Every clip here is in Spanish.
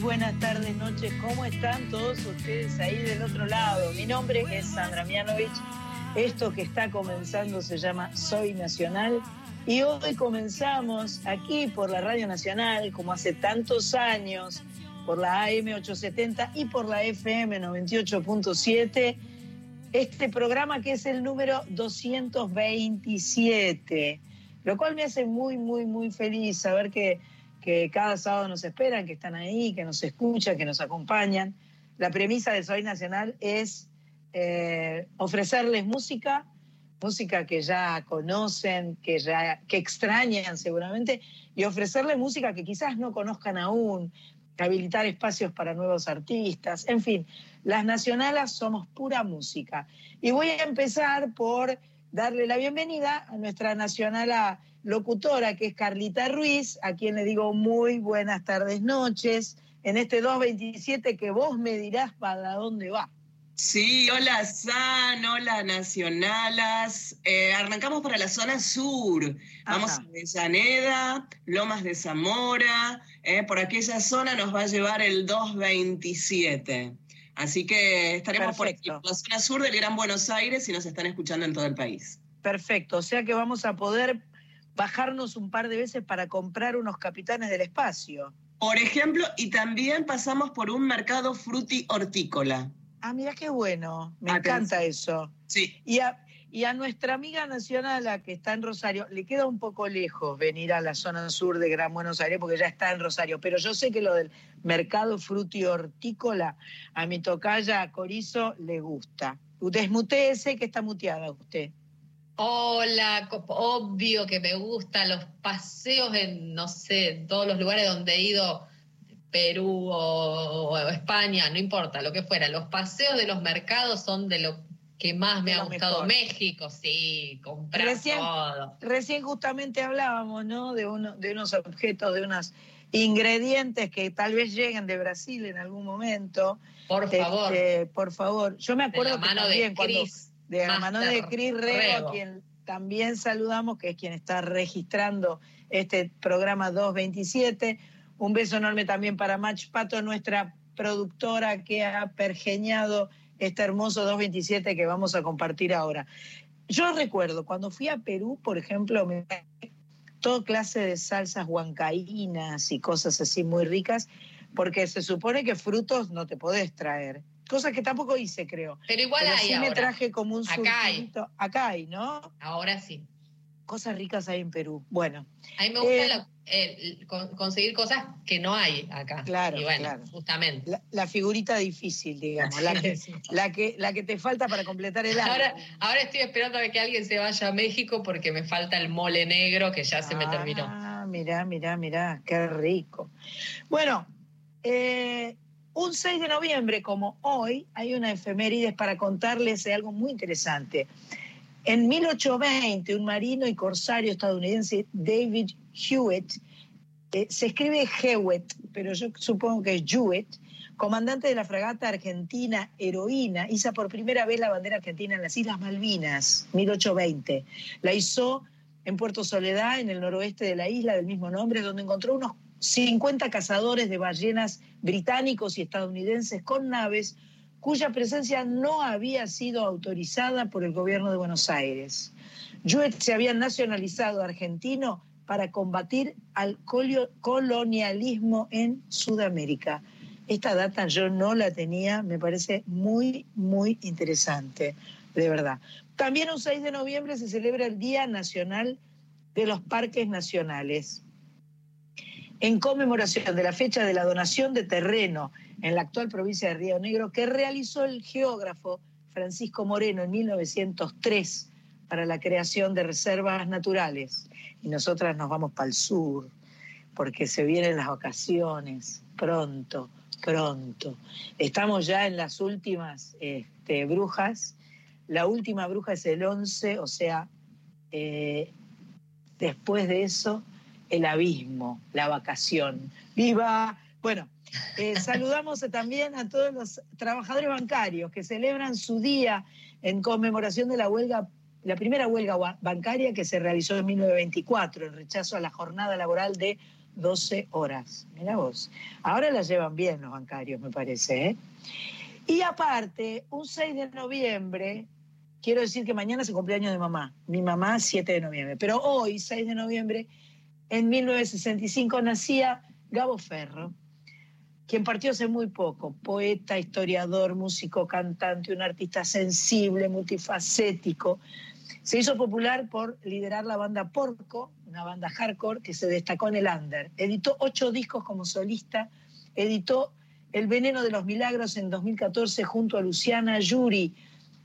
buenas tardes, noches. ¿Cómo están todos ustedes ahí del otro lado? Mi nombre es Sandra Mianovich. Esto que está comenzando se llama Soy Nacional. Y hoy comenzamos aquí por la Radio Nacional, como hace tantos años, por la AM 870 y por la FM 98.7, este programa que es el número 227, lo cual me hace muy, muy, muy feliz saber que que cada sábado nos esperan, que están ahí, que nos escuchan, que nos acompañan. La premisa de Soy Nacional es eh, ofrecerles música, música que ya conocen, que ya que extrañan seguramente, y ofrecerles música que quizás no conozcan aún, habilitar espacios para nuevos artistas, en fin, las nacionalas somos pura música. Y voy a empezar por darle la bienvenida a nuestra nacionala locutora, que es Carlita Ruiz, a quien le digo muy buenas tardes, noches, en este 227 que vos me dirás para dónde va. Sí, hola San, hola Nacionalas. Eh, arrancamos para la zona sur. Vamos a Avellaneda, Lomas de Zamora. Eh, por aquella zona nos va a llevar el 227. Así que estaremos por la zona sur del Gran Buenos Aires y nos están escuchando en todo el país. Perfecto, o sea que vamos a poder bajarnos un par de veces para comprar unos capitanes del espacio. Por ejemplo, y también pasamos por un mercado fruti hortícola. Ah, mira qué bueno, me encanta eso. Sí. Y a, y a nuestra amiga nacional, la que está en Rosario, le queda un poco lejos venir a la zona sur de Gran Buenos Aires porque ya está en Rosario, pero yo sé que lo del mercado fruti hortícola a mi tocaya Corizo le gusta. Desmuteese que está muteada usted. Hola, obvio que me gustan los paseos en, no sé, todos los lugares donde he ido, Perú o, España, no importa, lo que fuera. Los paseos de los mercados son de lo que más me ha gustado. México, sí, comprar recién, todo. Recién justamente hablábamos, ¿no? De, uno, de unos objetos, de unos ingredientes que tal vez lleguen de Brasil en algún momento. Por favor. Este, por favor. Yo me acuerdo de la mano de Chris de la mano de Cris Rego, a quien también saludamos, que es quien está registrando este programa 227. Un beso enorme también para Mach Pato, nuestra productora que ha pergeñado este hermoso 227 que vamos a compartir ahora. Yo recuerdo, cuando fui a Perú, por ejemplo, me toda clase de salsas huancaínas y cosas así muy ricas, porque se supone que frutos no te podés traer. Cosa que tampoco hice, creo. Pero igual hay sí me traje como un Acá hay. Acá hay, ¿no? Ahora sí. Cosas ricas hay en Perú. Bueno. A mí me gusta eh, conseguir cosas que no hay acá. Claro, y bueno, claro. justamente. La, figurita difícil, digamos, la que, la, que, la que te falta para completar el año. Ahora, ahora estoy esperando a que alguien se vaya a México porque me falta el mole negro que ya se me terminó. Ah, mirá, mirá, mirá, qué rico. Bueno, eh, un 6 de noviembre, como hoy, hay una efemérides para contarles algo muy interesante. En 1820, un marino y corsario estadounidense, David Hewitt, eh, se escribe Hewitt, pero yo supongo que es Hewitt, comandante de la fragata argentina Heroína, hizo por primera vez la bandera argentina en las Islas Malvinas, 1820. La hizo en Puerto Soledad, en el noroeste de la isla del mismo nombre, donde encontró unos 50 cazadores de ballenas británicos y estadounidenses con naves cuya presencia no había sido autorizada por el gobierno de Buenos Aires. Jewett se había nacionalizado argentino para combatir al colonialismo en Sudamérica. Esta data yo no la tenía, me parece muy, muy interesante, de verdad. También un 6 de noviembre se celebra el Día Nacional de los Parques Nacionales en conmemoración de la fecha de la donación de terreno en la actual provincia de Río Negro que realizó el geógrafo Francisco Moreno en 1903 para la creación de reservas naturales. Y nosotras nos vamos para el sur, porque se vienen las vacaciones, pronto, pronto. Estamos ya en las últimas este, brujas. La última bruja es el 11, o sea, eh, después de eso el abismo, la vacación. ¡Viva! Bueno, eh, saludamos también a todos los trabajadores bancarios que celebran su día en conmemoración de la huelga, la primera huelga bancaria que se realizó en 1924, en rechazo a la jornada laboral de 12 horas. Mira vos. Ahora las llevan bien los bancarios, me parece. ¿eh? Y aparte, un 6 de noviembre, quiero decir que mañana es el cumpleaños de mamá. Mi mamá, 7 de noviembre. Pero hoy, 6 de noviembre, en 1965, nacía Gabo Ferro, quien partió hace muy poco. Poeta, historiador, músico, cantante, un artista sensible, multifacético se hizo popular por liderar la banda Porco, una banda hardcore que se destacó en el under. Editó ocho discos como solista, editó El Veneno de los Milagros en 2014 junto a Luciana Yuri.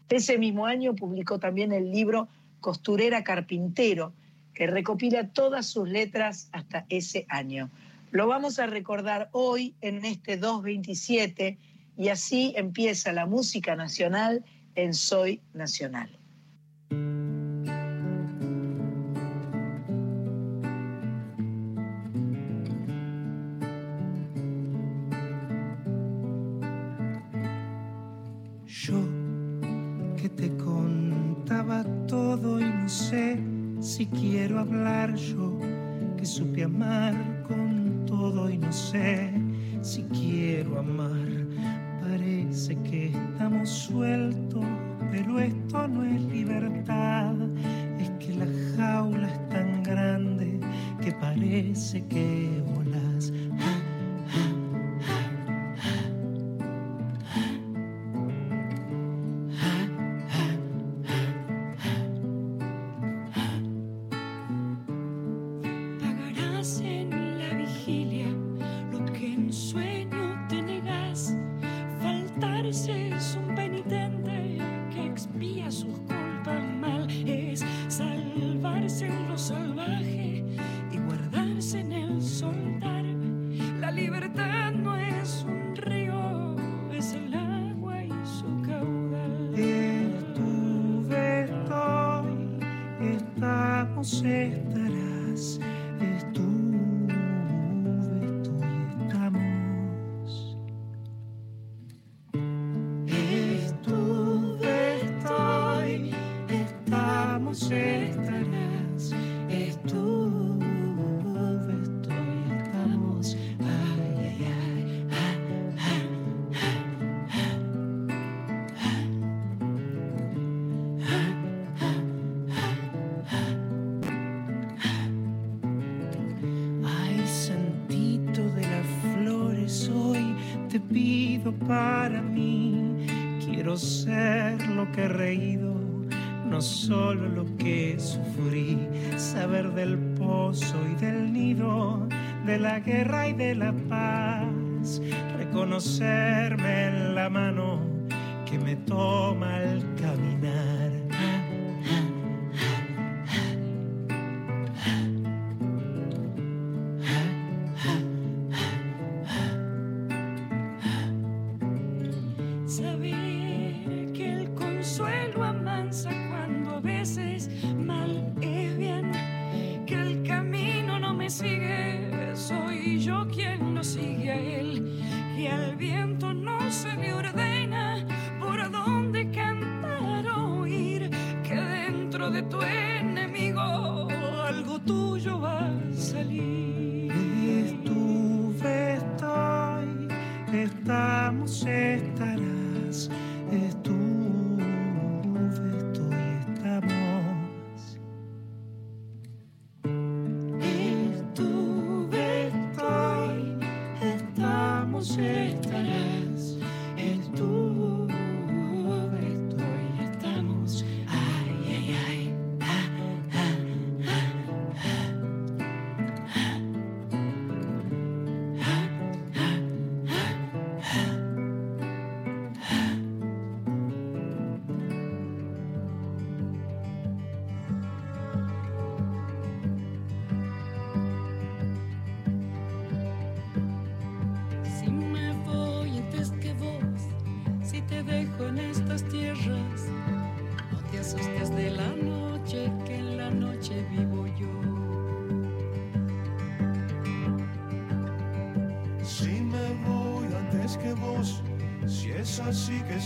Ese mismo año publicó también el libro Costurera Carpintero, que recopila todas sus letras hasta ese año. Lo vamos a recordar hoy en este 227 y así empieza la música nacional en Soy Nacional. Si quiero hablar yo, que supe amar con todo y no sé si quiero amar. Parece que estamos sueltos, pero esto no es libertad. Es que la jaula es tan grande que parece que de la paz, reconocerme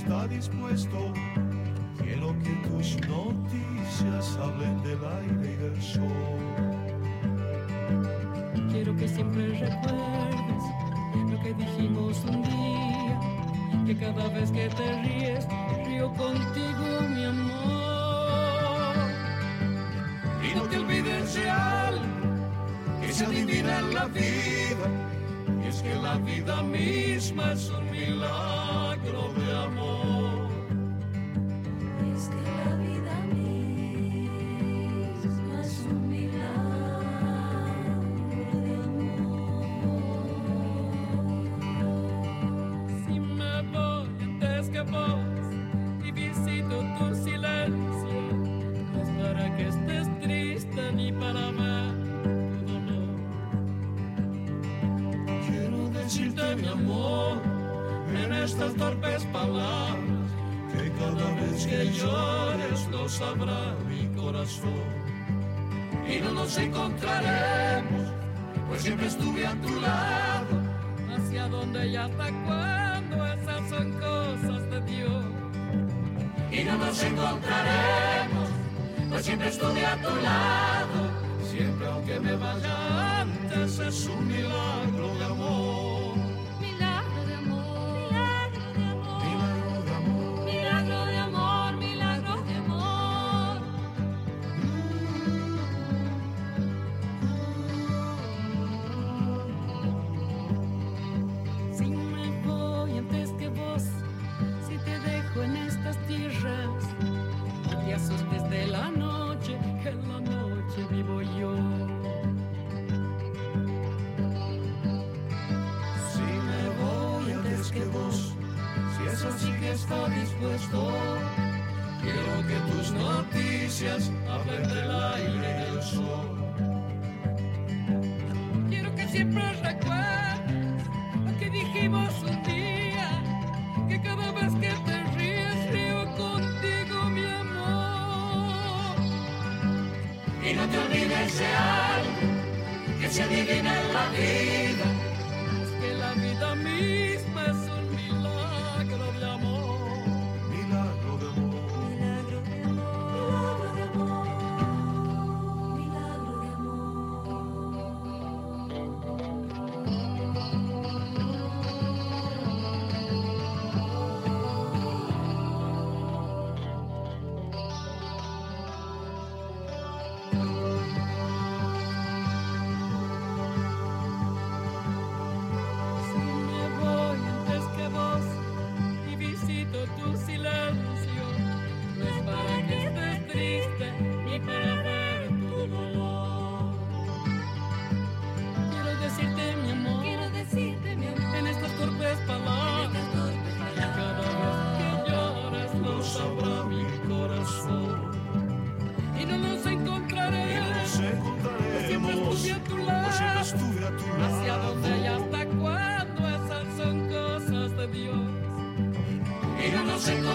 está dispuesto. Quiero que tus noticias hablen del aire y del sol. Quiero que siempre recuerdes lo que dijimos un día, que cada vez que te ríes, río contigo, mi amor. Y no te olvides de algo que se adivina en la vida, y es que la vida misma es un milagro de amor. Y no nos encontraremos, pues siempre estuve a tu lado. Hacia dónde y hasta cuándo esas son cosas de Dios. Y no nos encontraremos, pues siempre estuve a tu lado, siempre aunque me vaya antes es un milagro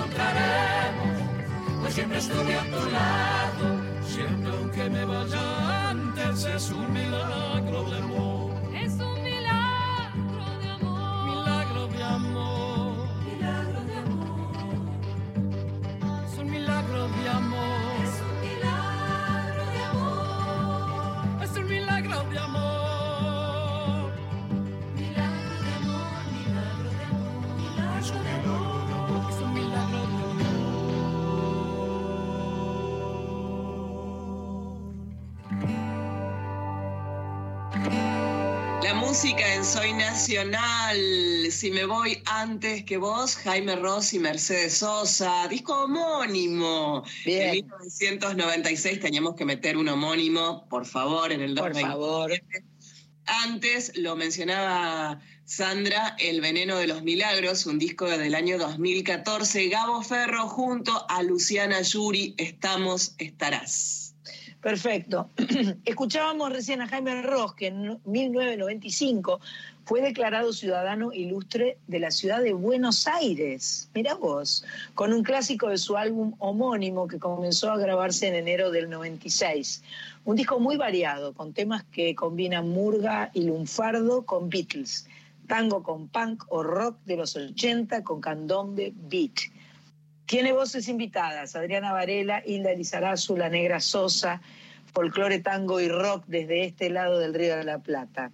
encontraremos, pues siempre estuve a tu lado. Siempre aunque me vaya antes es un milagro de amor. es un milagro de amor, Milagro de amor. milagro de amor, Es un milagro de amor. es un milagro de amor, Es un milagro de amor. Música en Soy Nacional, si me voy antes que vos, Jaime Ross y Mercedes Sosa, disco homónimo. Bien. En 1996 teníamos que meter un homónimo, por favor, en el Por 2020. favor. Antes lo mencionaba Sandra, El Veneno de los Milagros, un disco del año 2014. Gabo Ferro junto a Luciana Yuri, Estamos, Estarás. Perfecto. Escuchábamos recién a Jaime Ross, que en 1995 fue declarado ciudadano ilustre de la ciudad de Buenos Aires. Mirá vos, con un clásico de su álbum homónimo que comenzó a grabarse en enero del 96. Un disco muy variado, con temas que combinan murga y lunfardo con Beatles, tango con punk o rock de los 80 con candombe beat. Tiene voces invitadas, Adriana Varela, Hilda Elizarazu, La Negra Sosa, folclore, tango y rock desde este lado del Río de la Plata.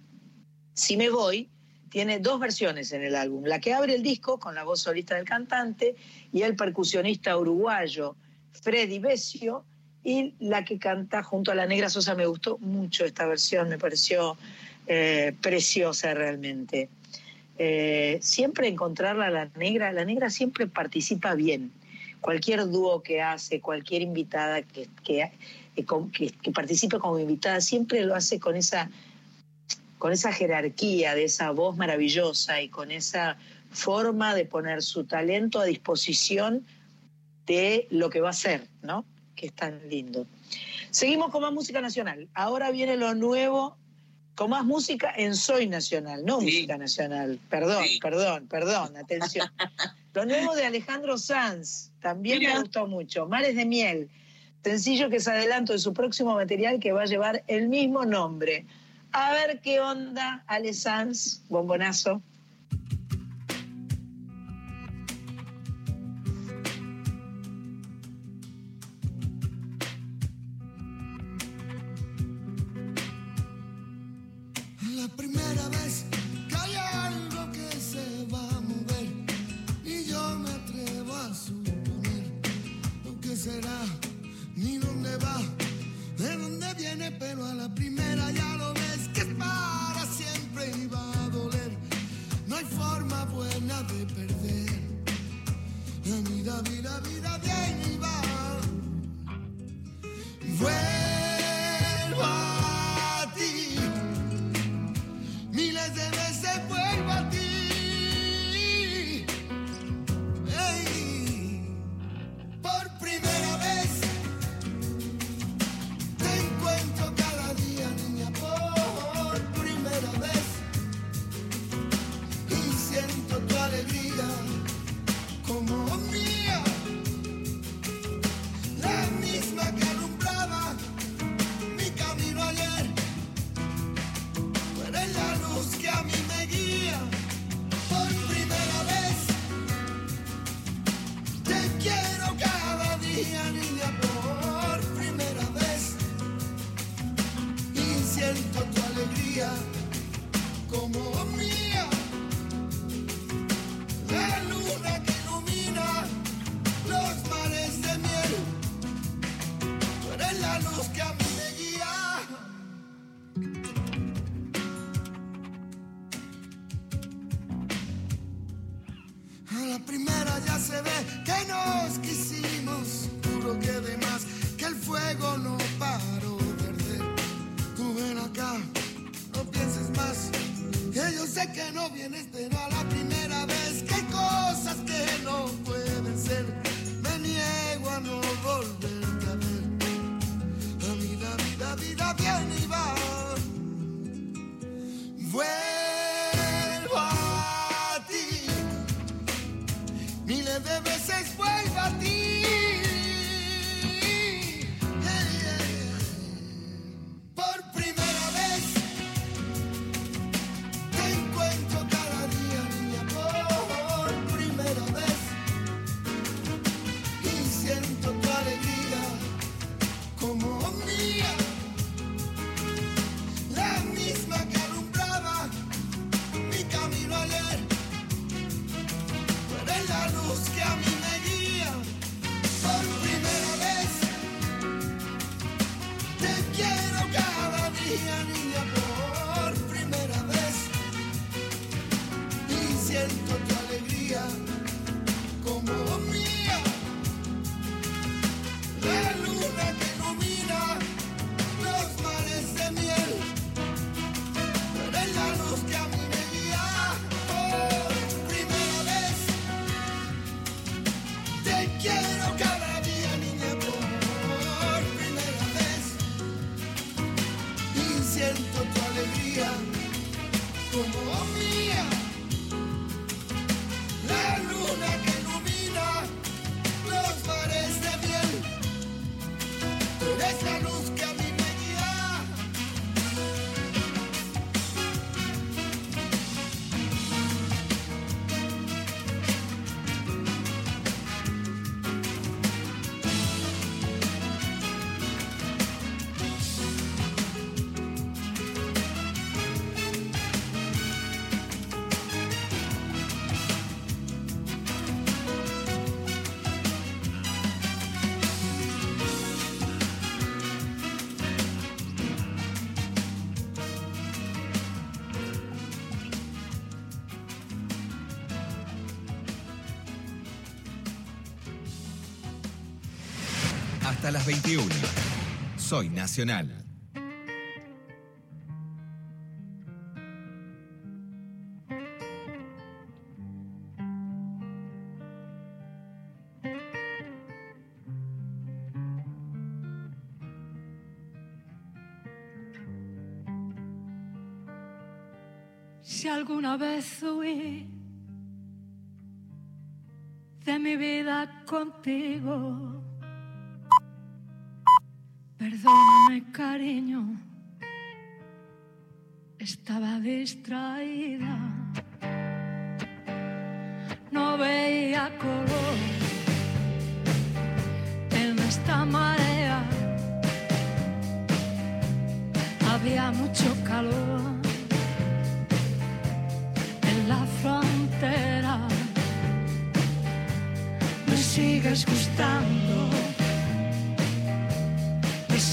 Si me voy, tiene dos versiones en el álbum. La que abre el disco con la voz solista del cantante y el percusionista uruguayo Freddy Besio y la que canta junto a la Negra Sosa. Me gustó mucho esta versión, me pareció eh, preciosa realmente. Eh, siempre encontrarla a la Negra, la Negra siempre participa bien. Cualquier dúo que hace, cualquier invitada que, que, que, que participe como invitada, siempre lo hace con esa con esa jerarquía de esa voz maravillosa y con esa forma de poner su talento a disposición de lo que va a ser, ¿no? Que es tan lindo. Seguimos con más música nacional. Ahora viene lo nuevo, con más música en Soy Nacional, no Sí. música nacional. Perdón, Sí. perdón, perdón, atención. Lo nuevo de Alejandro Sanz, también Mira. me gustó mucho. Mares de miel, sencillo que es adelanto de su próximo material que va a llevar el mismo nombre. A ver qué onda, Ale Sanz, bombonazo. Hasta las 21. Soy Nacional. Si alguna vez huí de mi vida contigo, perdóname cariño, estaba distraída, no veía color en esta marea, había mucho calor en la frontera. Me sigues gustando,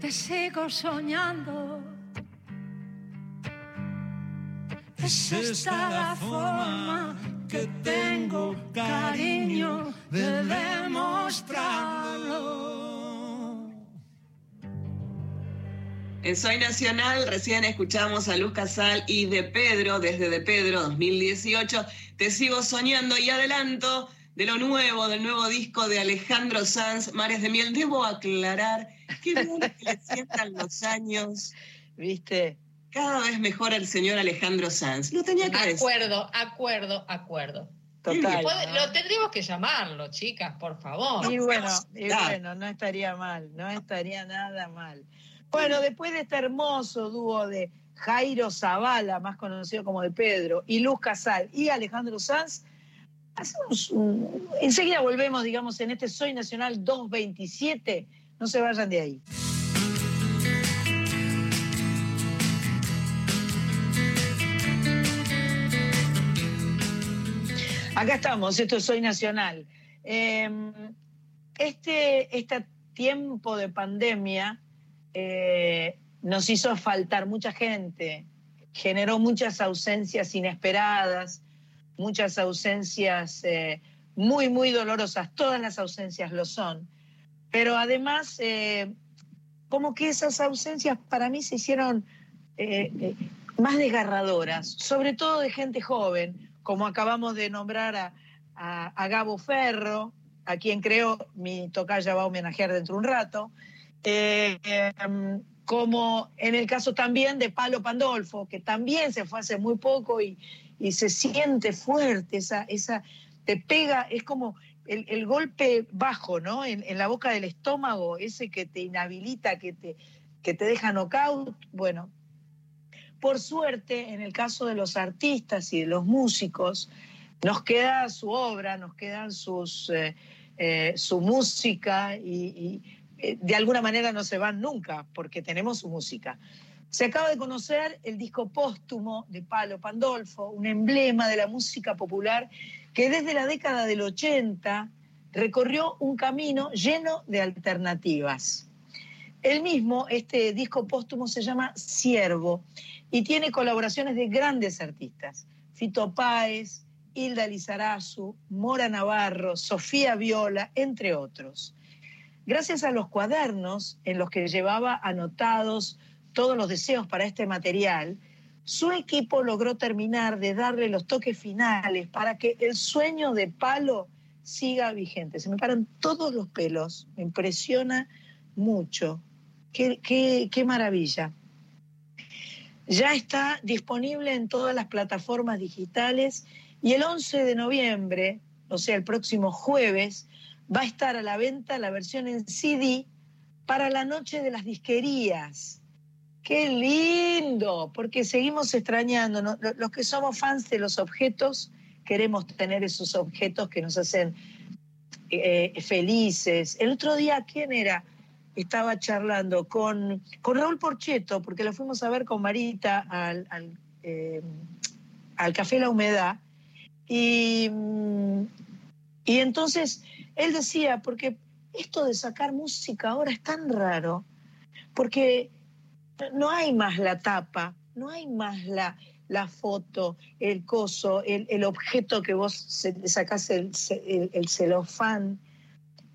Te sigo soñando. Es esta la forma que tengo, cariño, de demostrarlo. En Soy Nacional recién escuchamos a Luz Casal y de Pedro, desde de Pedro 2018. Te sigo soñando y adelanto de lo nuevo, del nuevo disco de Alejandro Sanz, Mares de Miel. Debo aclarar que bien que le sientan los años. ¿Viste? Cada vez mejor el señor Alejandro Sanz. Lo tenía que decir. Acuerdo, acuerdo, acuerdo. Total. Lo tendríamos que llamarlo, chicas, por favor. Y bueno, y bueno, no estaría mal, no estaría nada mal. Bueno, después de este hermoso dúo de Jairo Zavala, más conocido como de Pedro, y Luz Casal y Alejandro Sanz, enseguida volvemos, digamos, en este Soy Nacional 227. No se vayan de ahí. Acá estamos, esto es Soy Nacional. Eh, este, este tiempo de pandemia eh, nos hizo faltar mucha gente, generó muchas ausencias inesperadas, muchas ausencias eh, muy, muy dolorosas. Todas las ausencias lo son. Pero además, eh, como que esas ausencias para mí se hicieron eh, eh, más desgarradoras, sobre todo de gente joven, como acabamos de nombrar a, a- a Gabo Ferro, a quien creo mi tocaya va a homenajear dentro de un rato, em, como en el caso también de Palo Pandolfo, que también se fue hace muy poco y, y se siente fuerte, esa, esa, te pega, es como el, el golpe bajo, ¿no? En, en la boca del estómago, ese que te inhabilita, que te, que te deja knockout. Bueno, por suerte, en el caso de los artistas y de los músicos, nos queda su obra, nos quedan sus, eh, eh, su música y, eh, de alguna manera no se van nunca porque tenemos su música. Se acaba de conocer el disco póstumo de Palo Pandolfo, un emblema de la música popular que desde la década del 80 recorrió un camino lleno de alternativas. El mismo, este disco póstumo se llama Siervo y tiene colaboraciones de grandes artistas, Fito Páez, Hilda Lizarazu, Mora Navarro, Sofía Viola, entre otros. Gracias a los cuadernos en los que llevaba anotados todos los deseos para este material, su equipo logró terminar de darle los toques finales para que el sueño de Palo siga vigente. Se me paran todos los pelos, me impresiona mucho. Qué, qué, qué maravilla. Ya está disponible en todas las plataformas digitales y el 11 de noviembre, o sea, el próximo jueves, va a estar a la venta la versión en CD para la noche de las disquerías. ¡Qué lindo! Porque seguimos extrañando. ¿no? Los que somos fans de los objetos, queremos tener esos objetos que nos hacen eh, felices. El otro día, ¿quién era? Estaba charlando con, con Raúl Porcheto, porque lo fuimos a ver con Marita al, eh, al Café La Humedad. Y, y entonces él decía, porque esto de sacar música ahora es tan raro, porque no hay más la tapa, no hay más la, la foto, el coso, el, el objeto que vos sacás el, el- el celofán.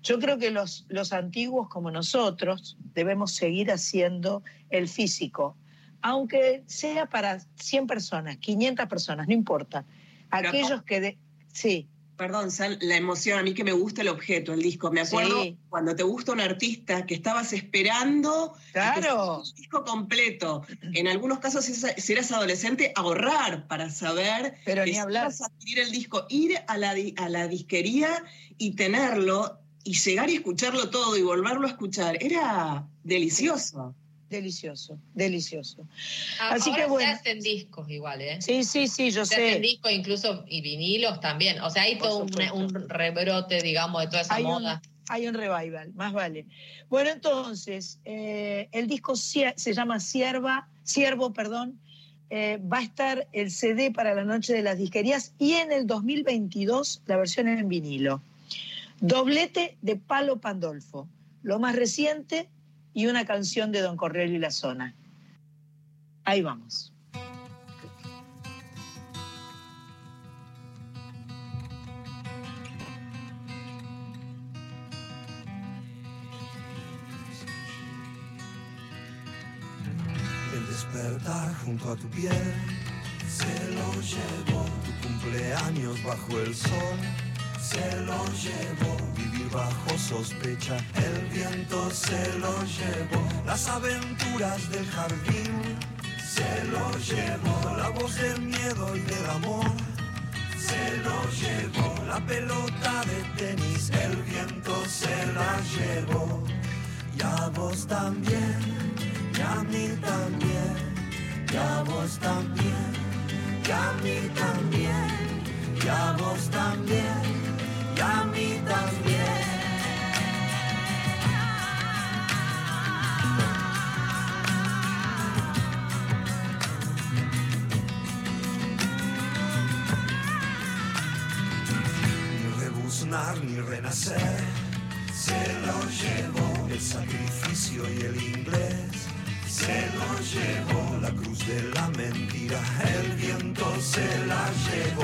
Yo creo que los, los antiguos como nosotros debemos seguir haciendo el físico, aunque sea para 100 personas, 500 personas, no importa. Aquellos que... de- sí, Perdón, Sal, la emoción, a mí que me gusta el objeto, el disco. Me acuerdo Sí. cuando te gusta un artista que estabas esperando claro. el disco completo. En algunos casos, si eras adolescente, ahorrar para saber Pero que ni hablar. adquirir el disco, ir a la, a la disquería y tenerlo y llegar y escucharlo todo y volverlo a escuchar. Era delicioso. Delicioso, delicioso. Ah, Así ahora que bueno. se hacen discos igual, ¿eh? Sí, sí, sí, yo Se hacen sé. discos incluso y vinilos también. O sea, hay Por todo un, un rebrote, digamos, de toda esa Hay un, moda. hay un revival, más vale. Bueno, entonces, eh, el disco se llama Sierva, Siervo, perdón, eh, va a estar el CD para la noche de las disquerías y en el 2022 la versión en vinilo. Doblete de Palo Pandolfo, lo más reciente y una canción de Don Correo y la Zona. Ahí vamos. El despertar junto a tu piel se lo llevó. Tu cumpleaños bajo el sol se lo llevó. Vivir bajo sospecha, el viento se lo llevó. Las aventuras del jardín se lo llevó. La voz del miedo y del amor se lo llevó. La pelota de tenis, el viento se la llevó. Y a vos también, y a mí también, y a vos también, y a mí también, y a vos también, ni renacer. Se lo llevó el sacrificio y el inglés. Se lo llevó la cruz de la mentira. El viento se la llevó.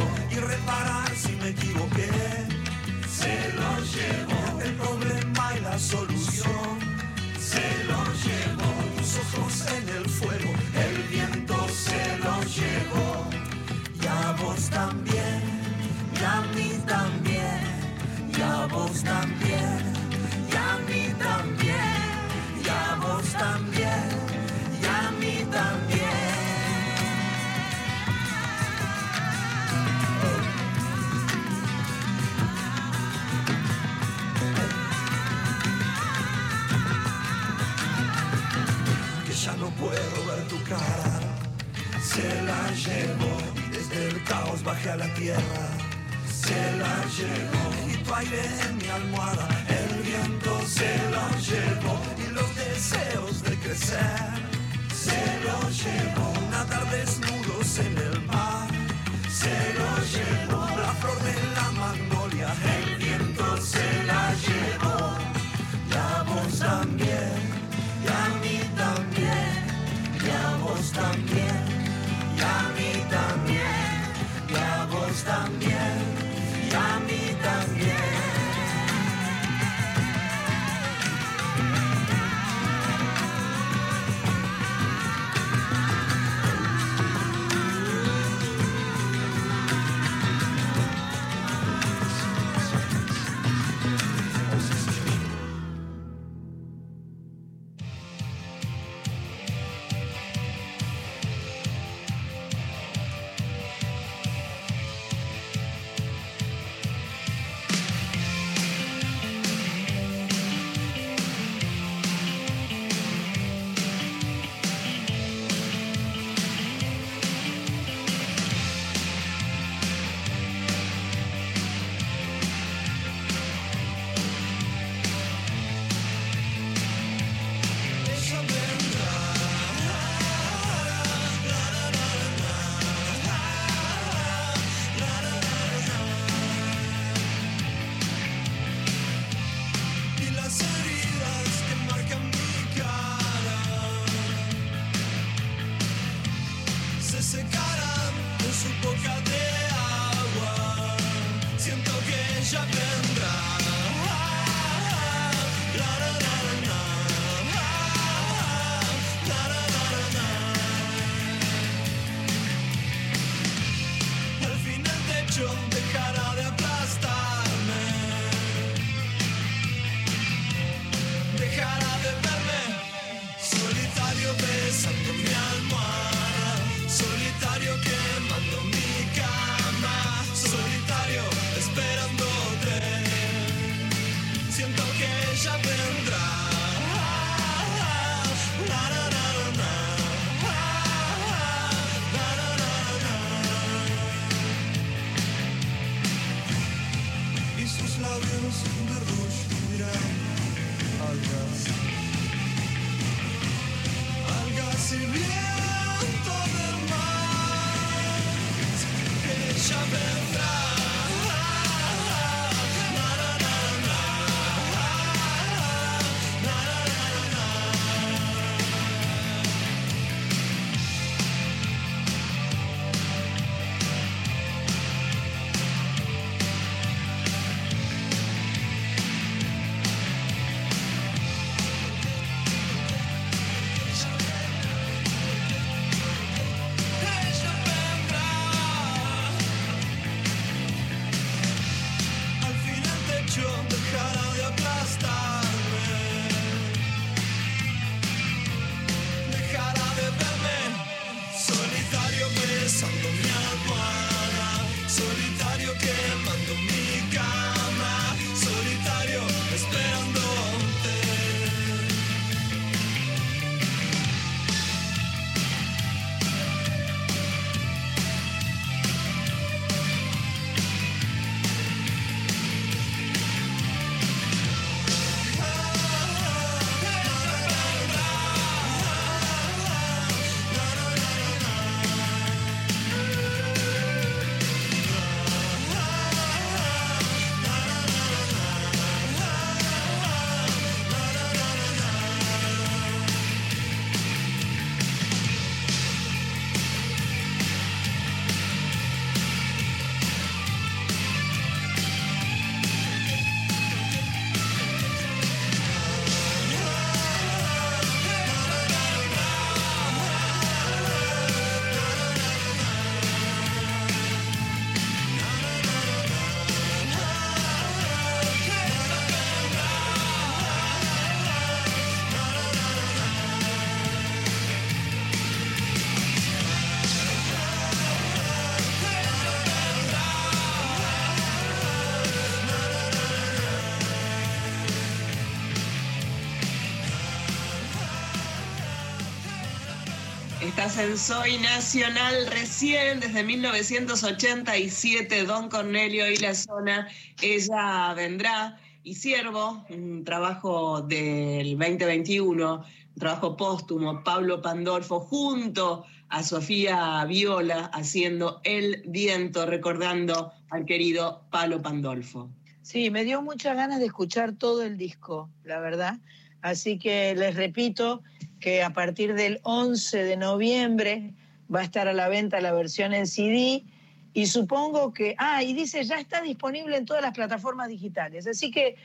Estás en Soy Nacional recién desde 1987, Don Cornelio y la zona, ella vendrá. Y Siervo, un trabajo del 2021, un trabajo póstumo, Pablo Pandolfo junto a Sofía Viola haciendo El Viento, recordando al querido Pablo Pandolfo. Sí, me dio muchas ganas de escuchar todo el disco, la verdad. Así que les repito que a partir del 11 de noviembre va a estar a la venta la versión en CD y supongo que, ah, y dice, ya está disponible en todas las plataformas digitales. Así que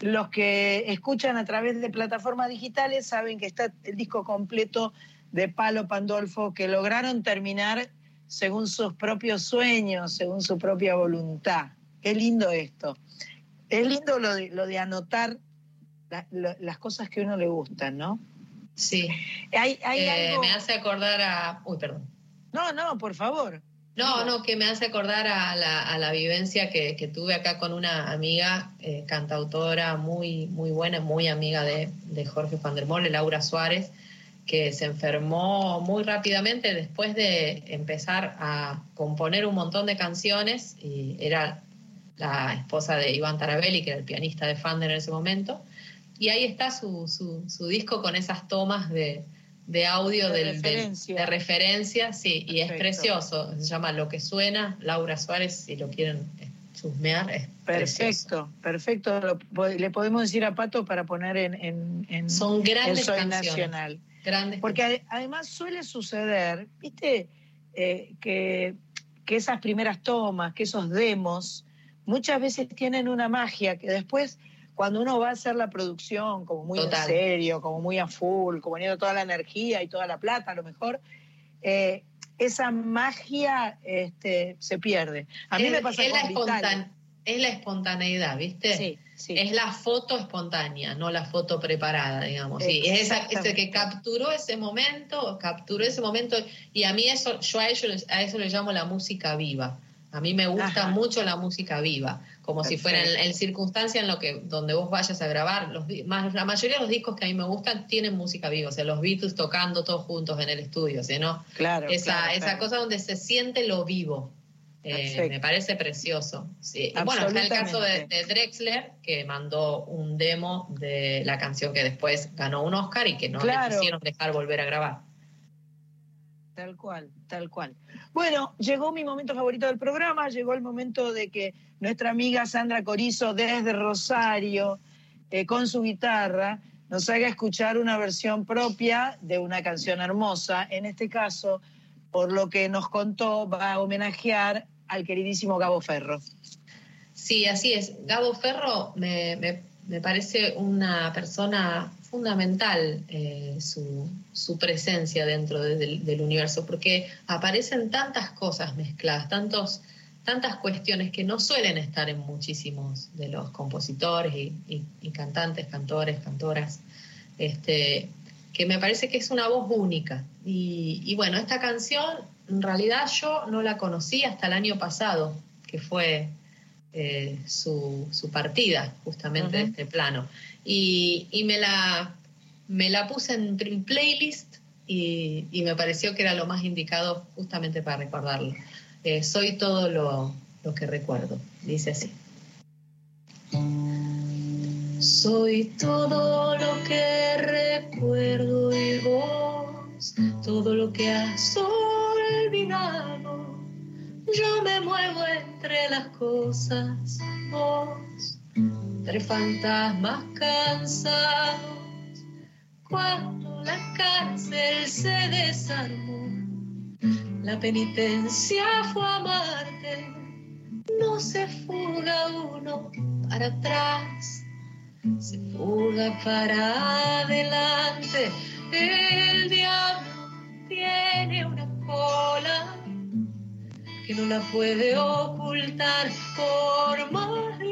los que escuchan a través de plataformas digitales saben que está el disco completo de Palo Pandolfo que lograron terminar según sus propios sueños, según su propia voluntad. Qué lindo esto. Es lindo lo de, anotar las cosas que a uno le gustan, ¿no? Sí. Hay, hay Eh, algo... Me hace acordar a. Uy, perdón. No, no, por favor. No, no, que me hace acordar a la, a la vivencia que, que tuve acá con una amiga eh, cantautora muy, muy buena, muy amiga de, de Jorge Van der Mole, Laura Suárez, que se enfermó muy rápidamente después de empezar a componer un montón de canciones y era la esposa de Iván Tarabelli, que era el pianista de Fander en ese momento. Y ahí está su, su, su disco con esas tomas de, de audio De del, del- referencia. de referencia, sí, y es precioso. Se llama Lo que suena, Laura Suárez, si lo quieren eh, chusmear, es. Perfecto, perfecto. Lo le podemos decir a Pato para poner en, en, en- Son grandes Soy canciones. Nacional. Grandes Porque ade- además suele suceder, viste, Eh, que, que esas primeras tomas, que esos demos, muchas veces tienen una magia que después, cuando uno va a hacer la producción, como muy Total. en serio, como muy a full, como poniendo toda la energía y toda la plata, a lo mejor, eh, esa magia este, se pierde. A mí es, me pasa es la con espontan- es la espontaneidad, ¿viste? Sí, sí. Es la foto espontánea, no la foto preparada, digamos. Sí, es esa, ese que capturó ese momento, capturó ese momento, y a mí eso, yo a, ello, a eso le llamo la música viva. A mí me gusta Ajá. mucho la música viva, como si fuera en, circunstancia en lo que donde vos vayas a grabar. Los, más, la mayoría de los discos que a mí me gustan tienen música viva, o sea, los Beatles tocando todos juntos en el estudio, ¿sí, ¿no? Claro, esa, claro, esa claro. cosa donde se siente lo vivo. Eh, me parece precioso. Sí. Y bueno, está el caso de, Drexler, que mandó un demo de la canción que después ganó un Oscar y que no Claro. le quisieron dejar volver a grabar. Tal cual, tal cual. Bueno, llegó mi momento favorito del programa, llegó el momento de que nuestra amiga Sandra Corizo desde Rosario, eh, con su guitarra, nos haga escuchar una versión propia de una canción hermosa. En este caso, por lo que nos contó, va a homenajear al queridísimo Gabo Ferro. Sí, así es. Gabo Ferro me, me- me parece una persona fundamental eh, su, su presencia dentro de- del, del universo, porque aparecen tantas cosas mezcladas, tantos, tantas cuestiones que no suelen estar en muchísimos de los compositores y, y- y cantantes, cantores, cantoras, este, que me parece que es una voz única. Y, y bueno, esta canción en realidad yo no la conocí hasta el año pasado, que fue eh, su, su partida justamente de este plano. Y, me, la, me la puse en playlist y, y me pareció que era lo más indicado justamente para recordarlo. Eh, soy todo lo, lo que recuerdo, dice así. Soy todo lo que recuerdo y vos, todo lo que has olvidado. Yo me muevo entre las cosas, vos, entre fantasmas cansados. Cuando la cárcel se desarmó, la penitencia fue amarte. No se fuga uno para atrás, se fuga para adelante. El diablo tiene una cola que no la puede ocultar por más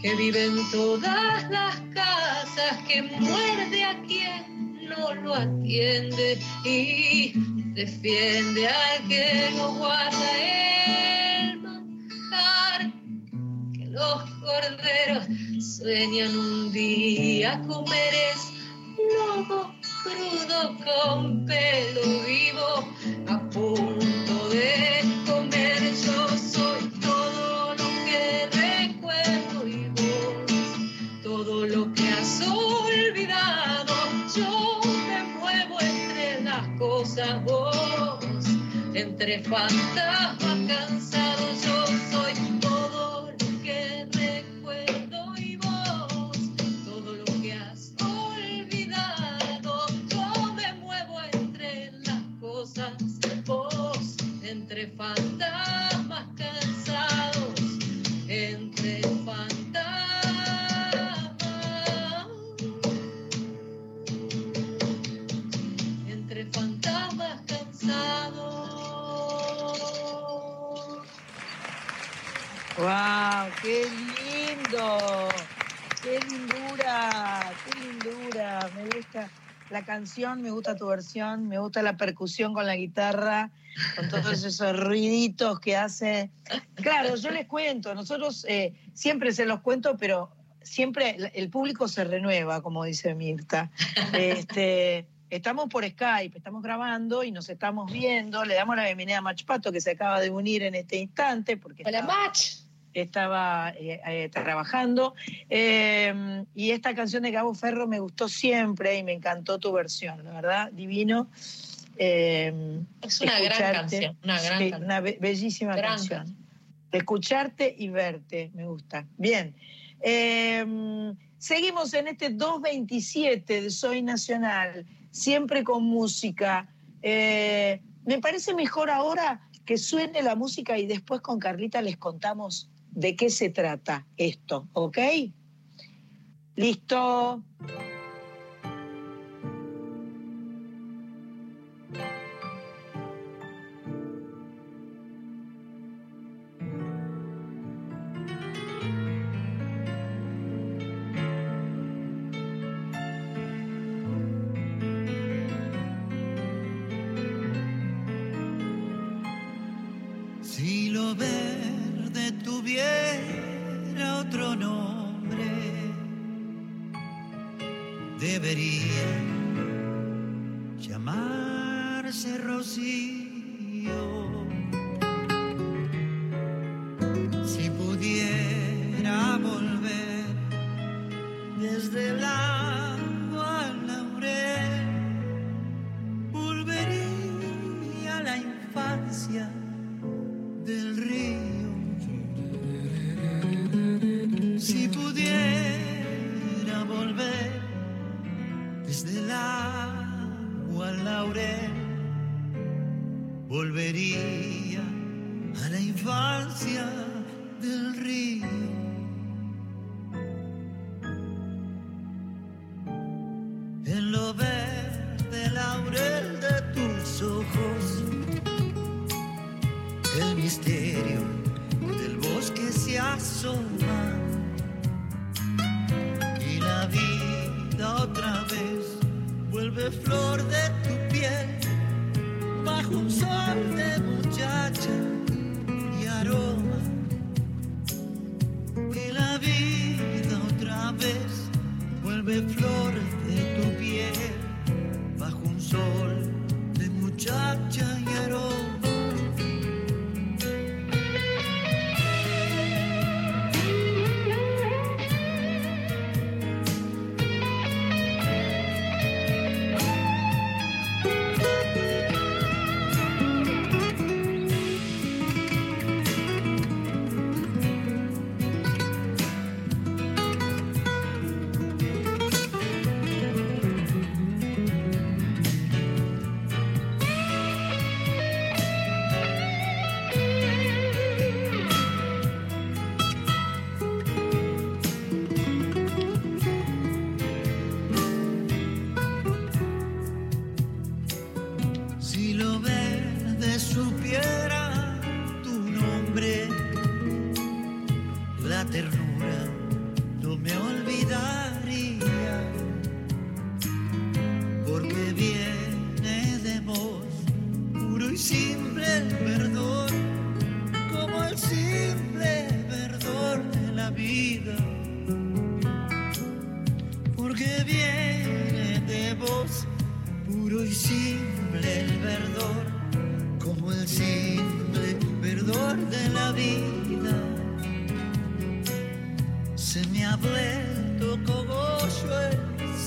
Que vive en todas las casas, que muerde a quien no lo atiende y defiende al que no guarda el manjar, que los corderos sueñan un día comer es lobo crudo con pelo vivo a punto de cosas vos entre fantasmas cansados yo ¡Wow! ¡Qué lindo! ¡Qué lindura! ¡Qué lindura! Me gusta la canción, me gusta tu versión, me gusta la percusión con la guitarra, con todos esos ruiditos que hace. Claro, yo les cuento, nosotros eh, siempre se los cuento, pero siempre el- público se renueva, como dice Mirta. Este, estamos por Skype, estamos grabando y nos estamos viendo. Le damos la bienvenida a Mach Pato, que se acaba de unir en este instante, porque Hola, estaba- Mach. Estaba eh, eh, trabajando. Eh, y esta canción de Gabo Ferro me gustó siempre y me encantó tu versión, la verdad, divino. Eh, Es una gran canción, una gran Sí, canción. una be- bellísima Gran canción. canción. Escucharte y verte, me gusta. Bien. Eh, seguimos en este 227 de Soy Nacional, siempre con música. Eh, me parece mejor ahora que suene la música y después con Carlita les contamos de qué se trata esto, ¿ok? ¿Listo?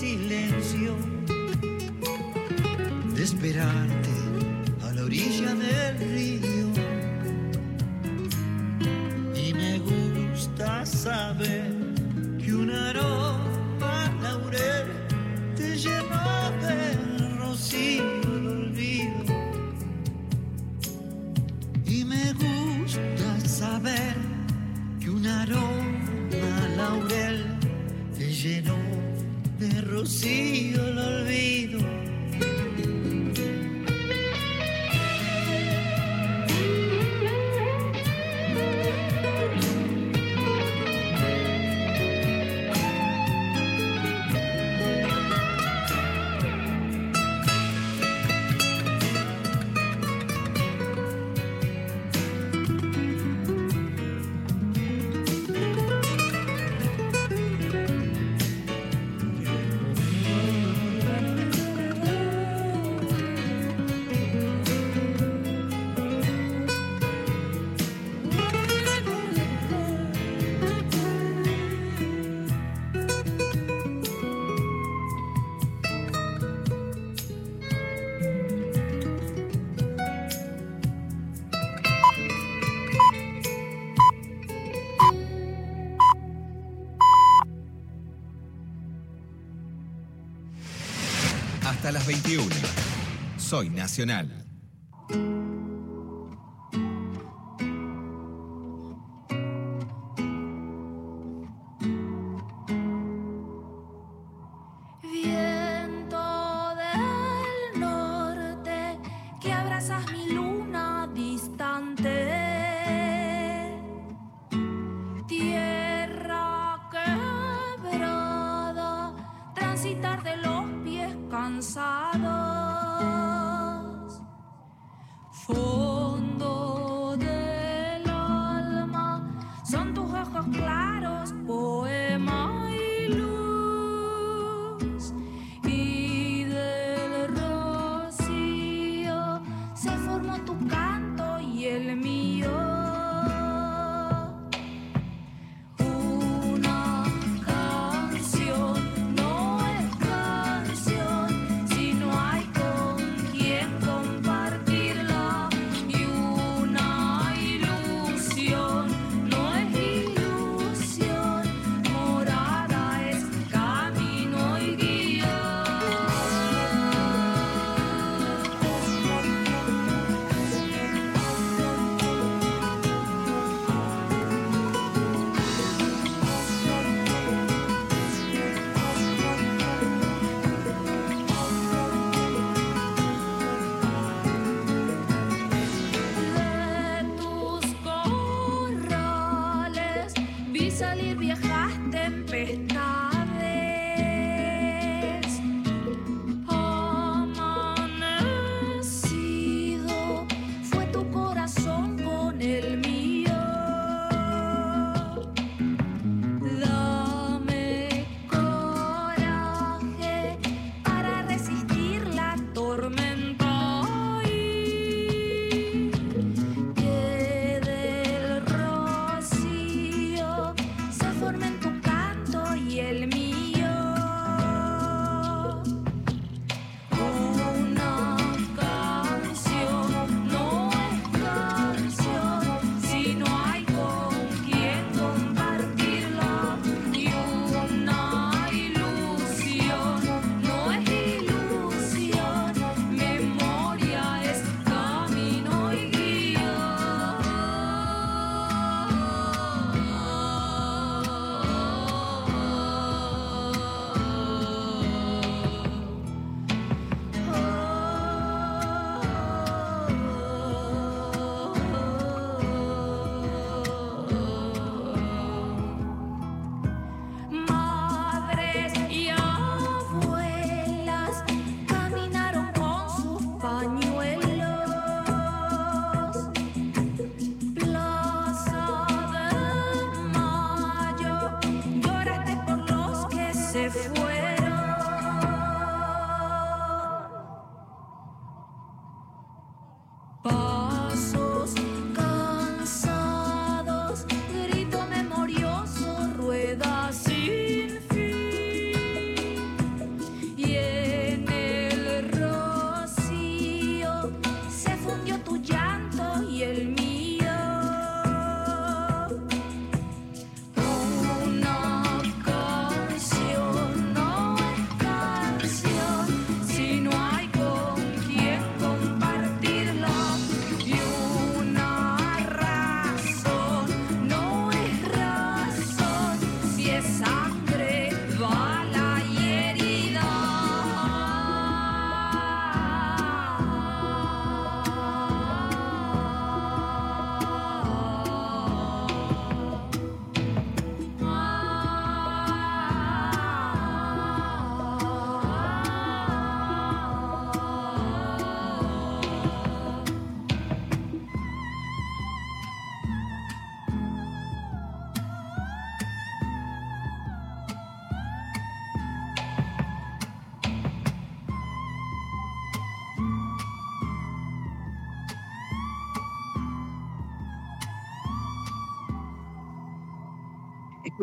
Silencio de esperarte a la orilla del río. Y me gusta saber que un aroma laurel te lleva del rocío al olvido. Y me gusta saber que un aroma laurel te llenó rocío el olvido. Nacional.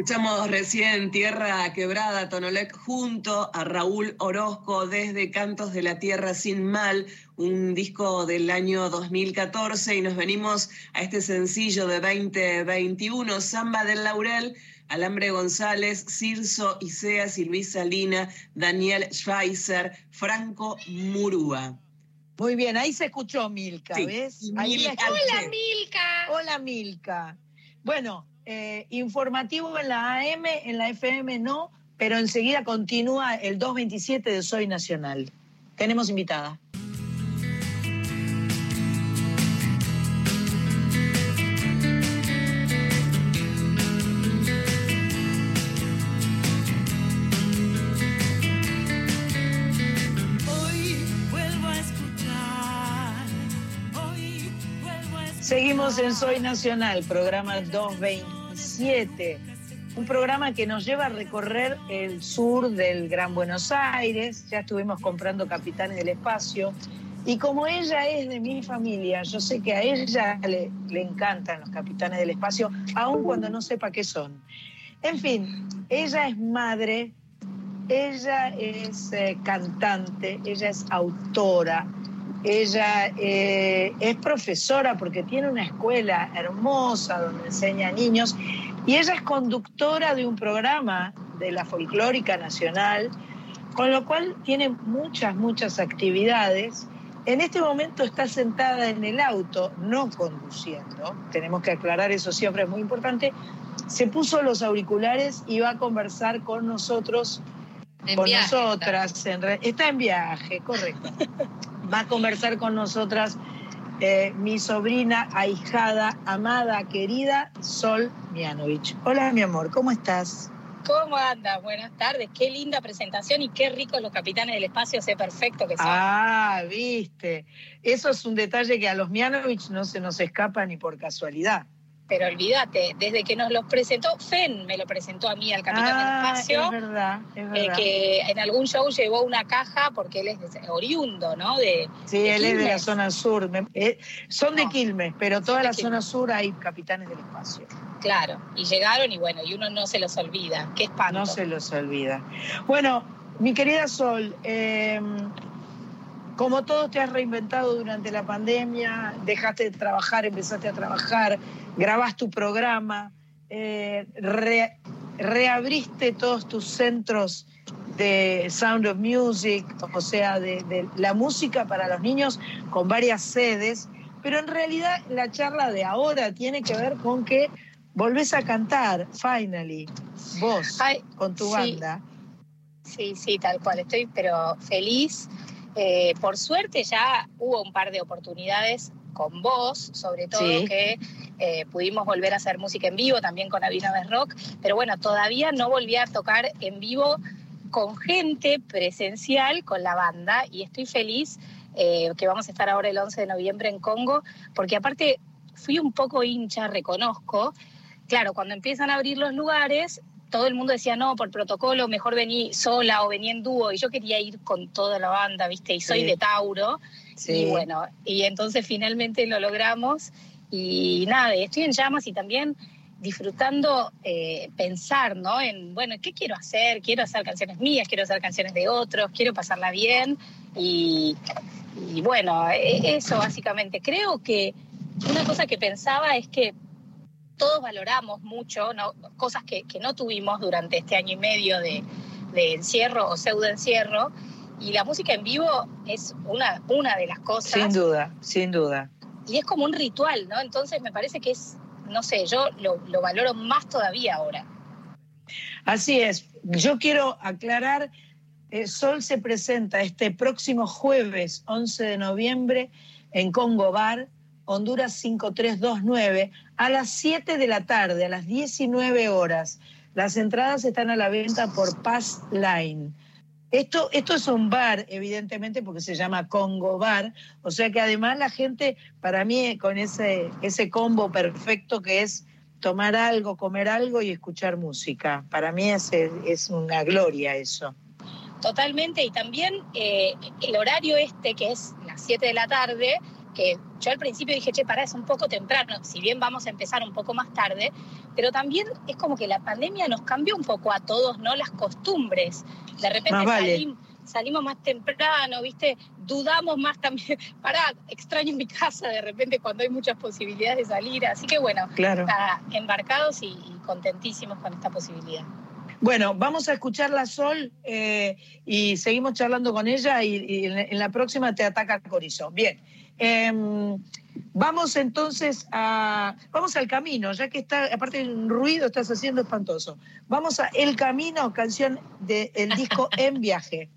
Escuchamos recién Tierra Quebrada, Tonolec, junto a Raúl Orozco desde Cantos de la Tierra Sin Mal, un disco del año 2014 y nos venimos a este sencillo de 2021, Samba del Laurel, Alambre González, Cirso Iseas y Luis Salina, Daniel Schweizer, Franco Murúa. Muy bien, ahí se escuchó Milka, Sí, ¿ves? Milka. Ahí. Hola, Milka. Hola Milka. Bueno, eh, informativo en la AM, en la FM no, pero enseguida continúa el 227 de Soy Nacional. Tenemos invitada. Hoy vuelvo a escuchar. Hoy vuelvo a escuchar. Seguimos en Soy Nacional, programa 227. Un programa que nos lleva a recorrer el sur del Gran Buenos Aires. Ya estuvimos comprando Capitanes del Espacio. Y como ella es de mi familia, yo sé que a ella le, le encantan los Capitanes del Espacio, aun cuando no sepa qué son. En fin, ella es madre, ella es eh, cantante, ella es autora, ella eh, es profesora porque tiene una escuela hermosa donde enseña a niños y ella es conductora de un programa de la Folclórica Nacional, con lo cual tiene muchas, muchas actividades. En este momento está sentada en el auto, no conduciendo, tenemos que aclarar eso siempre, es muy importante. Se puso los auriculares y va a conversar con nosotros En con viaje nosotras. en re- está en viaje, correcto. Va a conversar con nosotras eh, mi sobrina, ahijada, amada, querida, Sol Mianovich. Hola, mi amor, ¿cómo estás? ¿Cómo anda? Buenas tardes. Qué linda presentación y qué ricos los capitanes del espacio. Sé perfecto que son. Ah, viste. Eso es un detalle que a los Mianovich no se nos escapa ni por casualidad. Pero olvídate, desde que nos los presentó, Fen me lo presentó a mí, al capitán Ah, del espacio. es verdad, es eh, verdad. que en algún show llevó una caja porque él es oriundo, ¿no? De, Sí, de él es de la zona sur. Me- eh, son de. Quilmes, pero toda la Quilmes. zona sur hay capitanes del espacio. Claro, y llegaron y bueno, y uno no se los olvida. Qué espanto. No se los olvida. Bueno, mi querida Sol, eh, como todo te has reinventado durante la pandemia, dejaste de trabajar, empezaste a trabajar, grabás tu programa, eh, re- reabriste todos tus centros de Sound of Music, o sea, de, de la música para los niños con varias sedes, pero en realidad la charla de ahora tiene que ver con que volvés a cantar, finally, vos, Ay, con tu sí. banda. Sí, sí, tal cual. Estoy pero feliz. Eh, por suerte ya hubo un par de oportunidades con vos, sobre todo, Sí. que eh, pudimos volver a hacer música en vivo, también con Abinaves Rock, pero bueno, todavía no volví a tocar en vivo con gente presencial, con la banda, y estoy feliz eh, que vamos a estar ahora el 11 de noviembre en Congo, porque aparte fui un poco hincha, reconozco. Claro, cuando empiezan a abrir los lugares, todo el mundo decía, no, por protocolo, mejor vení sola o vení en dúo. Y yo quería ir con toda la banda, ¿viste? Y soy Sí. de Tauro. Sí. Y bueno, y entonces finalmente lo logramos. Y nada, estoy en llamas y también disfrutando eh, pensar, ¿no? En, bueno, ¿qué quiero hacer? Quiero hacer canciones mías, quiero hacer canciones de otros, quiero pasarla bien. Y, y bueno, e- eso básicamente. Creo que una cosa que pensaba es que todos valoramos mucho ¿no? cosas que, que no tuvimos durante este año y medio de, de encierro o pseudo encierro. Y la música en vivo es una, una de las cosas. Sin duda, sin duda. Y es como un ritual, ¿no? Entonces me parece que es, no sé, yo lo, lo valoro más todavía ahora. Así es. Yo quiero aclarar, eh, Sol se presenta este próximo jueves 11 de noviembre en Congo Bar, Honduras 5329, a las 7 de la tarde, a las 19 horas. Las entradas están a la venta por Pass Line. Esto, esto es un bar, evidentemente, porque se llama Congo Bar, o sea que además la gente, para mí, con ese, ese combo perfecto que es tomar algo, comer algo y escuchar música. Para mí es, es una gloria eso. Totalmente, y también eh, el horario este, que es las 7 de la tarde, que yo al principio dije, che, pará, es un poco temprano, si bien vamos a empezar un poco más tarde, pero también es como que la pandemia nos cambió un poco a todos, ¿no? Las costumbres. De repente Más vale. salim- salimos más temprano, ¿viste? Dudamos más también. Pará, extraño mi casa de repente cuando hay muchas posibilidades de salir. Así que bueno, Claro. nada, embarcados y, contentísimos con esta posibilidad. Bueno, vamos a escucharla Sol eh, y seguimos charlando con ella y, y en, la próxima te ataca Corizo. Bien. Em, vamos entonces a. Vamos al camino, ya que está, aparte del ruido, estás haciendo espantoso. Vamos a El Camino, canción del disco En Viaje.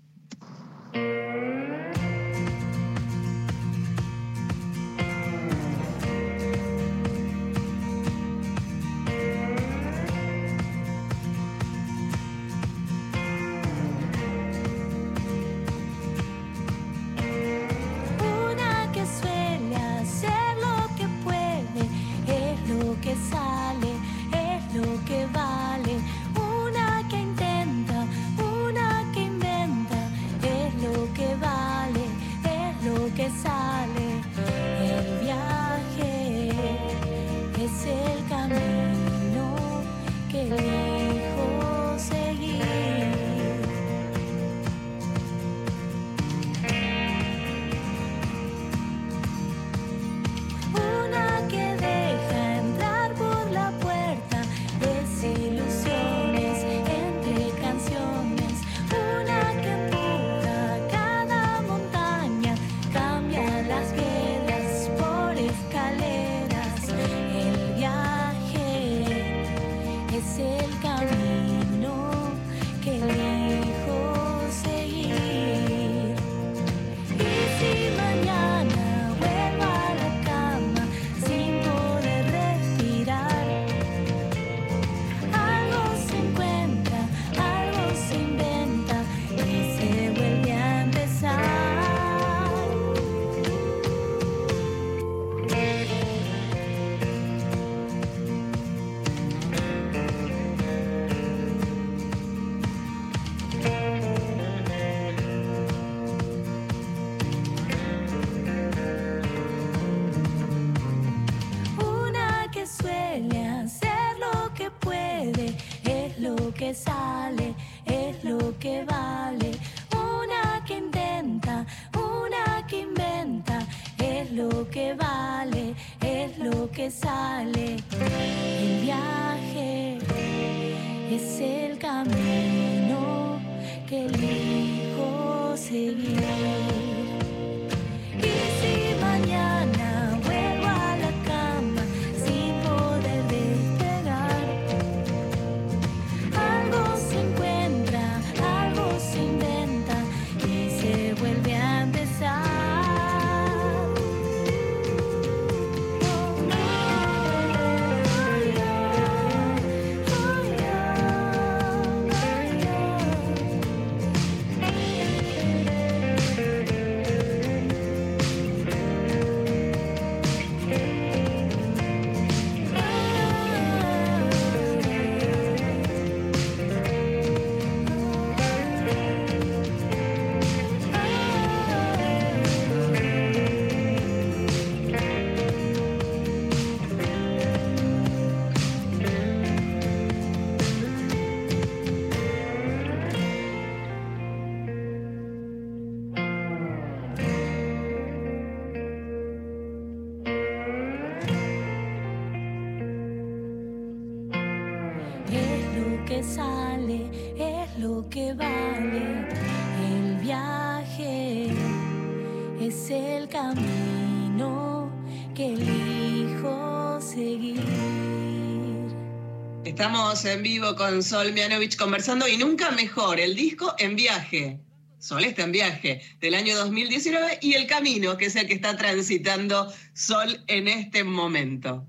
Estamos en vivo con Sol Mianovich conversando y nunca mejor, el disco En Viaje. Sol está en viaje del año 2019 y el camino, que es el que está transitando Sol en este momento.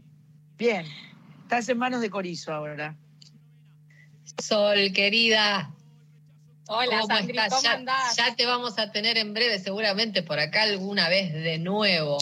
Bien, estás en manos de Corizo ahora. Sol, querida. Hola, ¿Cómo Sandri, estás? ¿cómo ya, te vamos a tener en breve, seguramente por acá alguna vez de nuevo.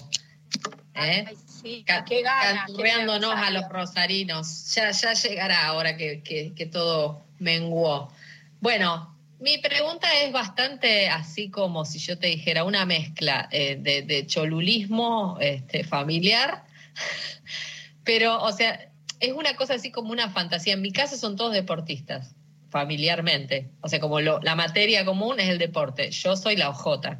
¿eh? Ay, sí, Ca- qué ganas. qué Canturreándonos a los rosarinos. Ya, ya llegará ahora que, que- que todo menguó. Bueno, Mi pregunta es bastante así como si yo te dijera una mezcla eh, de, de cholulismo este, familiar, pero, o sea, es una cosa así como una fantasía. En mi casa son todos deportistas, familiarmente. O sea, como lo- la materia común es el deporte. Yo soy la OJ.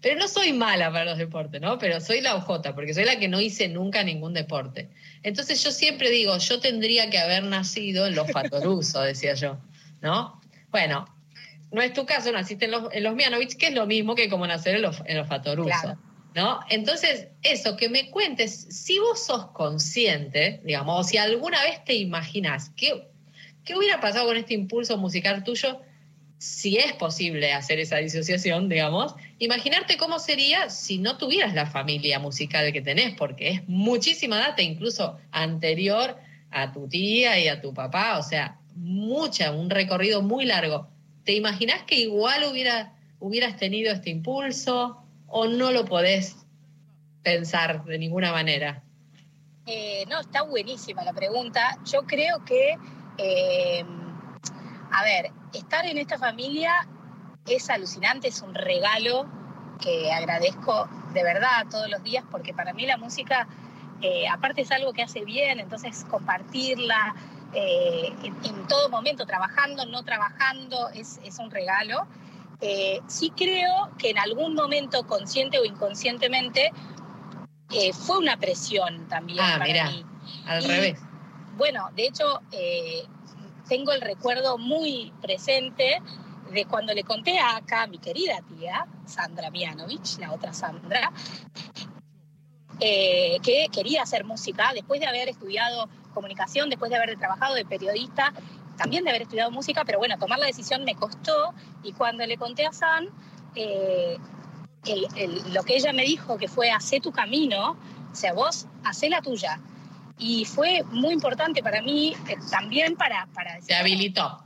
Pero no soy mala para los deportes, ¿no? Pero soy la OJ, porque soy la que no hice nunca ningún deporte. Entonces yo siempre digo, yo tendría que haber nacido en los Fatoruso, decía yo, ¿no? Bueno, no es tu caso, naciste en los, en los Mianovich, que es lo mismo que como nacer en los, en los Fatoruso, Claro. ¿no? Entonces, eso, que me cuentes, si vos sos consciente, digamos, o si alguna vez te imaginas, ¿qué, qué hubiera pasado con este impulso musical tuyo? Si es posible hacer esa disociación, digamos, imaginarte cómo sería si no tuvieras la familia musical que tenés, porque es muchísima data, incluso anterior a tu tía y a tu papá, o sea, mucha, un recorrido muy largo. ¿Te imaginás que igual hubiera, hubieras tenido este impulso o no lo podés pensar de ninguna manera? Eh, no, está buenísima la pregunta. Yo creo que, eh, a ver, estar en esta familia es alucinante, es un regalo que agradezco de verdad todos los días, porque para mí la música, eh, aparte es algo que hace bien, entonces compartirla eh, en, en todo momento, trabajando, no trabajando, es, es un regalo. Eh, sí creo que en algún momento, consciente o inconscientemente, fue una presión también Ah, para mirá, mí. al Y, revés. Bueno, de hecho, tengo el recuerdo muy presente de cuando le conté a acá mi querida tía, Sandra Mianovich, la otra Sandra, eh, que quería hacer música después de haber estudiado comunicación, después de haber trabajado de periodista, también de haber estudiado música, pero bueno, tomar la decisión me costó y cuando le conté a San, eh, lo que ella me dijo que fue, hacé tu camino, o sea, vos hacé la tuya. Y fue muy importante para mí, eh, también para, para decir, Te habilitó.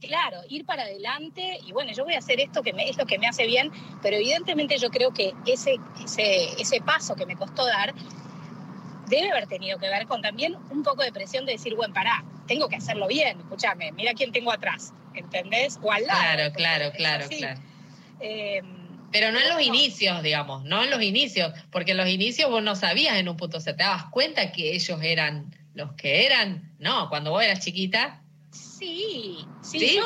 claro, ir para adelante y bueno, yo voy a hacer esto que me, es lo que me hace bien, pero evidentemente yo creo que ese, ese, ese paso que me costó dar debe haber tenido que ver con también un poco de presión de decir, bueno, pará, tengo que hacerlo bien, escúchame, mira quién tengo atrás, ¿entendés? O al lado. Claro, claro, claro, claro. Eh, Pero no en los inicios, digamos, no en los inicios, porque en los inicios vos no sabías en un punto, o sea, te dabas cuenta que ellos eran los que eran, no, cuando vos eras chiquita, sí, sí, ¿Sí? yo,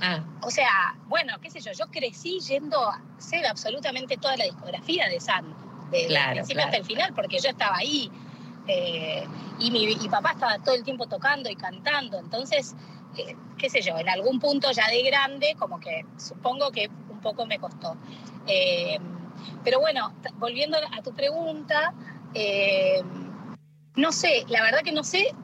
ah, o sea, bueno, qué sé yo, yo crecí yendo a hacer absolutamente toda la discografía de San, de, del Claro, principio claro. hasta el final, porque yo estaba ahí. eh, y mi y papá estaba todo el tiempo tocando y cantando, entonces, eh, qué sé yo, en algún punto ya de grande, como que supongo que un poco me costó. Eh, pero bueno, volviendo a tu pregunta, eh, no sé, la verdad que no sé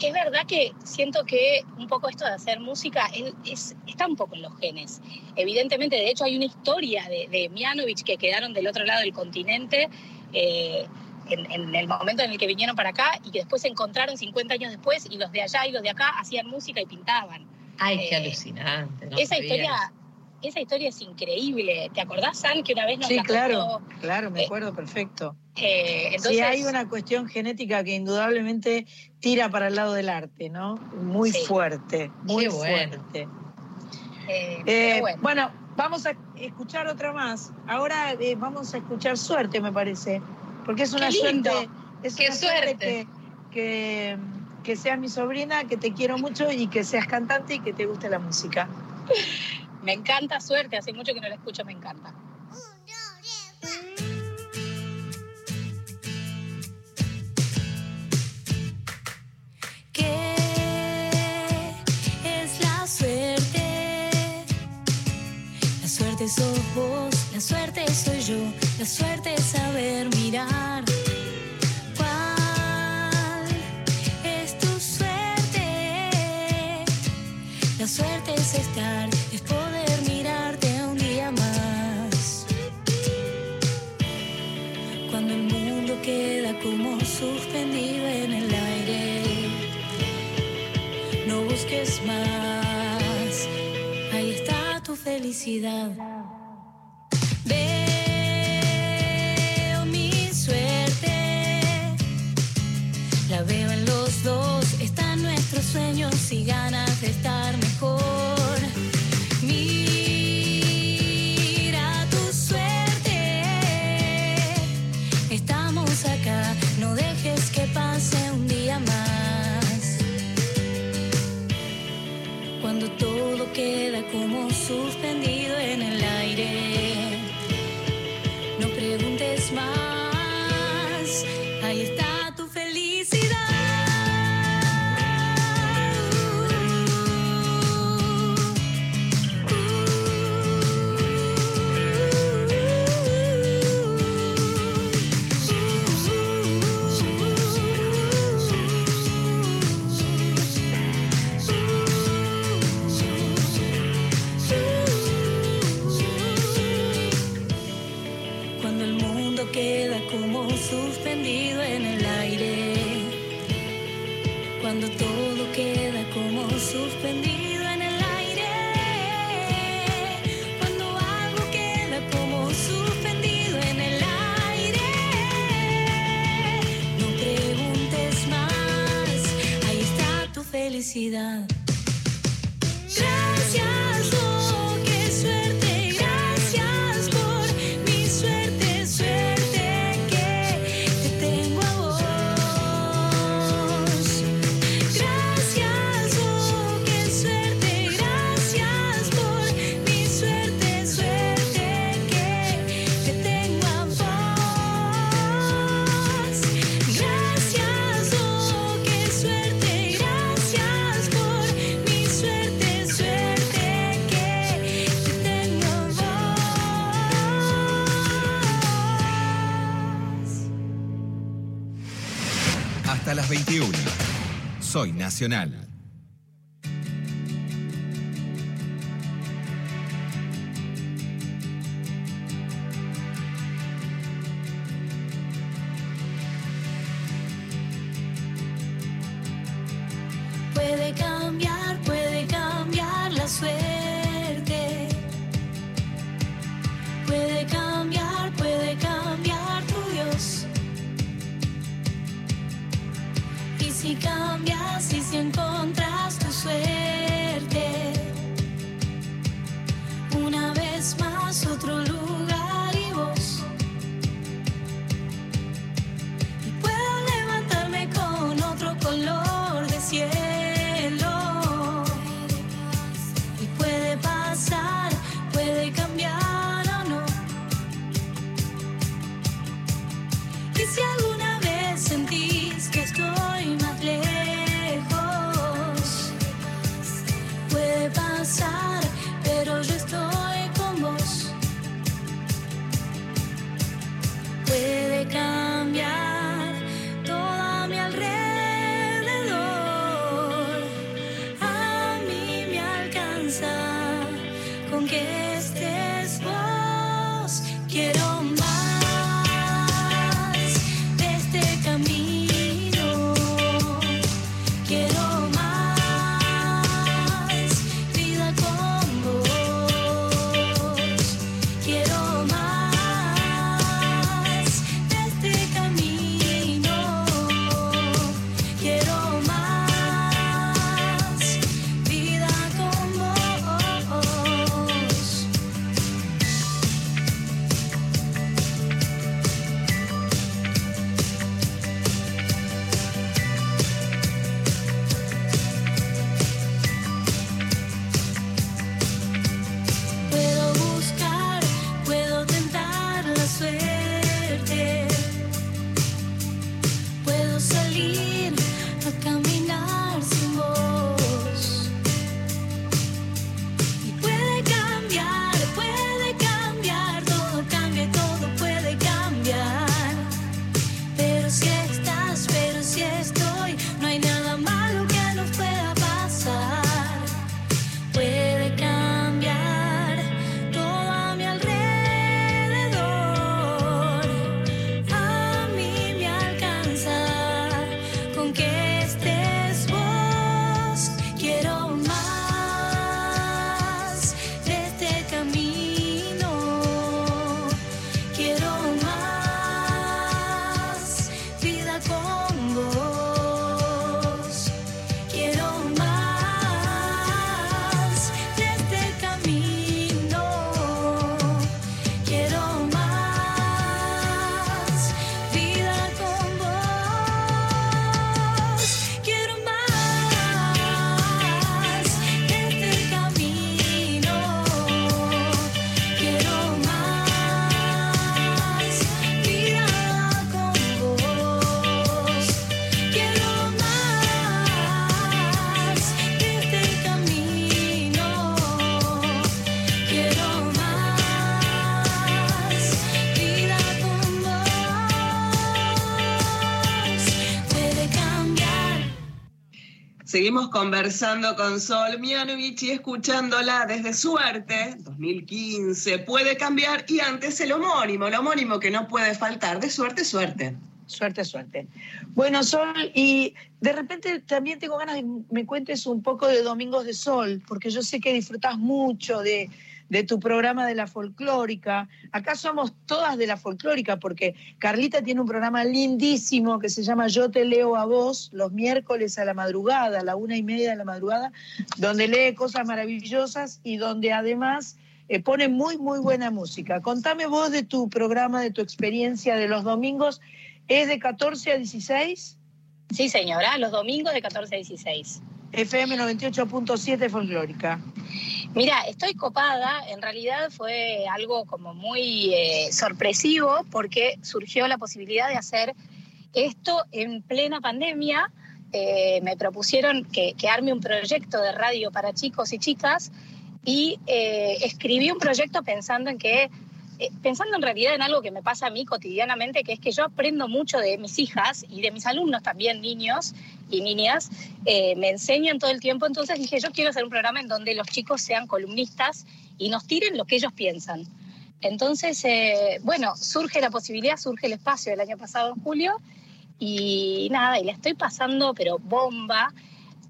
es verdad que siento que un poco esto de hacer música es, es- está un poco en los genes. Evidentemente, de hecho, hay una historia de, de Mianovich que quedaron del otro lado del continente eh, en, en el momento en el que vinieron para acá y que después se encontraron 50 años después y los de allá y los de acá hacían música y pintaban. ay, qué Eh, alucinante. no esa historia... Esa historia es increíble. ¿Te acordás, San, que una vez nos Sí, la claro, contó? claro, me Eh, acuerdo perfecto. Eh, entonces, sí, hay una cuestión genética que indudablemente tira para el lado del arte, ¿no? Muy Sí. fuerte, muy Qué bueno. fuerte. eh, Eh, bueno. bueno. vamos a escuchar otra más. Ahora vamos a escuchar suerte, me parece, porque es una Qué lindo. suerte, es Qué una suerte suerte. que, que, que seas mi sobrina, que te quiero mucho y que seas cantante y que te guste la música. Me encanta suerte, hace mucho que no la escucho, me encanta. ¿Qué es la suerte? La suerte sos vos, la suerte soy yo, la suerte es saber mirar. ¿Cuál es tu suerte? La suerte es estar, felicidad. Veo mi suerte, la veo en los dos, están nuestros sueños y ganas de estar mejor. sus pensamientos. felicidad. Soy Nacional. Seguimos conversando con Sol Mianovich y escuchándola desde Suerte, 2015, Puede Cambiar y antes el homónimo, el homónimo que no puede faltar, de Suerte, Suerte. Suerte, suerte. Bueno, Sol, y de repente también tengo ganas de que me cuentes un poco de Domingos de Sol, porque yo sé que disfrutas mucho de, de tu programa de la folclórica. Acá somos todas de la folclórica, porque Carlita tiene un programa lindísimo que se llama Yo te leo a vos, los miércoles a la madrugada, a la una y media de la madrugada, donde lee cosas maravillosas y donde además eh, pone muy, muy buena música. Contame vos de tu programa, de tu experiencia de los domingos. ¿Es de 14 a 16? Sí, señora, los domingos de 14 a 16. FM 98.7 folclórica. Mira, estoy copada, en realidad fue algo como muy eh, sorpresivo porque surgió la posibilidad de hacer esto en plena pandemia. Eh, me propusieron que, arme un proyecto de radio para chicos y chicas y eh, escribí un proyecto pensando en que pensando en realidad en algo que me pasa a mí cotidianamente, que es que yo aprendo mucho de mis hijas y de mis alumnos también, niños y niñas, eh, me enseñan todo el tiempo, entonces dije, yo quiero hacer un programa en donde los chicos sean columnistas y nos tiren lo que ellos piensan. Entonces, eh, bueno, surge la posibilidad, surge el espacio el año pasado en julio y nada, y la estoy pasando, pero bomba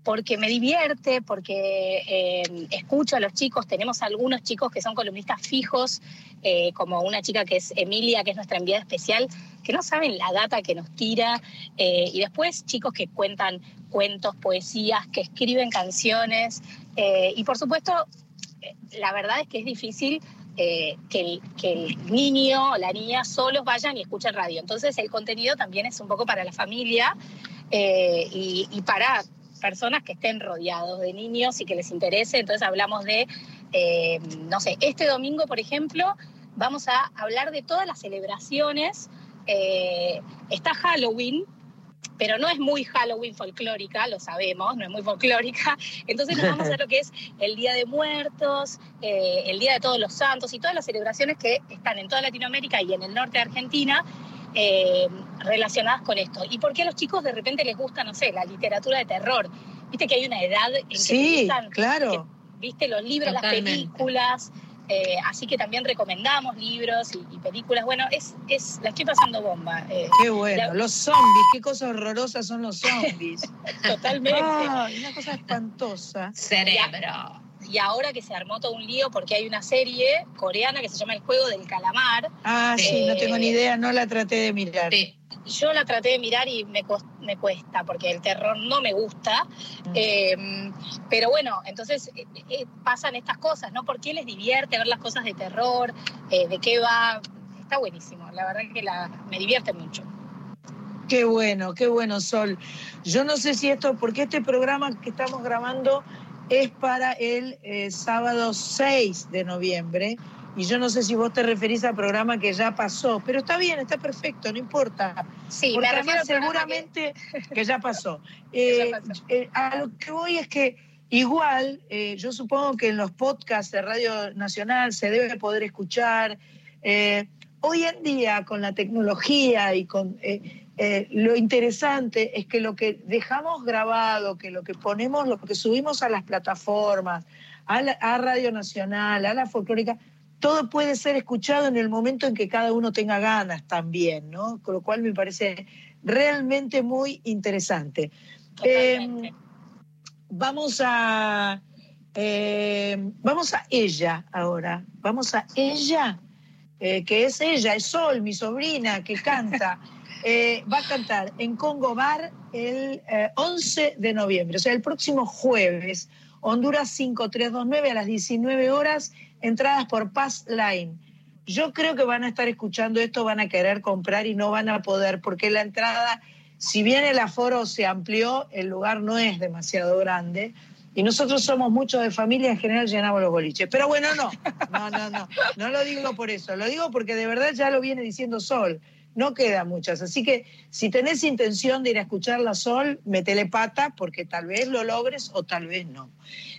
porque me divierte, porque eh, escucho a los chicos, tenemos algunos chicos que son columnistas fijos, eh, como una chica que es Emilia, que es nuestra enviada especial, que no saben la data que nos tira, eh, y después chicos que cuentan cuentos, poesías, que escriben canciones, eh, y por supuesto, la verdad es que es difícil que, el, niño o la niña solos vayan y escuchen radio. Entonces el contenido también es un poco para la familia y para personas que estén rodeados de niños y que les interese. Entonces hablamos de, eh, no sé, este domingo, por ejemplo, vamos a hablar de todas las celebraciones. Eh, está Halloween, pero no es muy Halloween folclórica, lo sabemos, no es muy folclórica. Entonces nos vamos a lo que es el Día de Muertos, eh, el Día de Todos los Santos y todas las celebraciones que están en toda Latinoamérica y en el norte de Argentina eh, relacionadas con esto. ¿Y por qué a los chicos de repente les gusta, no sé, la literatura de terror? Viste que hay una edad en que Sí, te gustan, claro. que- viste los libros, Totalmente. las películas, eh, así que también recomendamos libros y, y películas. Bueno, es, es, la estoy pasando bomba. eh, Qué bueno. La- Los zombies, qué cosas horrorosas son los zombies. totalmente. Ay, una cosa espantosa. Cerebro. Y ahora que se armó todo un lío porque hay una serie coreana que se llama El Juego del Calamar, Ah, sí, no tengo ni idea, no la traté de mirar. Sí. yo la traté de mirar y me, me cuesta porque el terror no me gusta. Mm. Eh, pero bueno, entonces eh, eh, pasan estas cosas, ¿no? ¿Por qué les divierte ver las cosas de terror? Eh, ¿De qué va? Está buenísimo, la verdad que la, me divierte mucho. Qué bueno, qué bueno, Sol. Yo no sé si esto, porque este programa que estamos grabando es para el eh, sábado 6 de noviembre, y yo no sé si vos te referís al programa que ya pasó, pero está bien, está perfecto, no importa. Sí, Porque me refiero además seguramente que... ya pasó. Eh, ya pasó. eh, a lo que voy es que igual, yo supongo que en los podcasts de Radio Nacional se debe poder escuchar. hoy en día, con la tecnología y con eh, lo interesante es que lo que dejamos grabado, que lo que ponemos, lo que subimos a las plataformas, a, la- a Radio Nacional, a la folclórica, todo puede ser escuchado en el momento en que cada uno tenga ganas también, ¿no? Con lo cual me parece realmente muy interesante. Eh, vamos a eh, vamos a ella ahora. Vamos a ella, eh, que es ella, es Sol, mi sobrina, que canta. Eh, va a cantar en Congo Bar el eh, 11 de noviembre, o sea, el próximo jueves, Honduras 5329 a las 19 horas, entradas por Pass Line. Yo creo que van a estar escuchando esto, van a querer comprar y no van a poder, porque la entrada, si bien el aforo se amplió, el lugar no es demasiado grande. Y nosotros somos muchos de familia, en general llenamos los boliches. Pero bueno, no, no, no, no, no lo digo por eso, lo digo porque de verdad ya lo viene diciendo Sol, no quedan muchas. Así que si tenés intención de ir a escuchar la Sol, metele pata porque tal vez lo logres o tal vez no.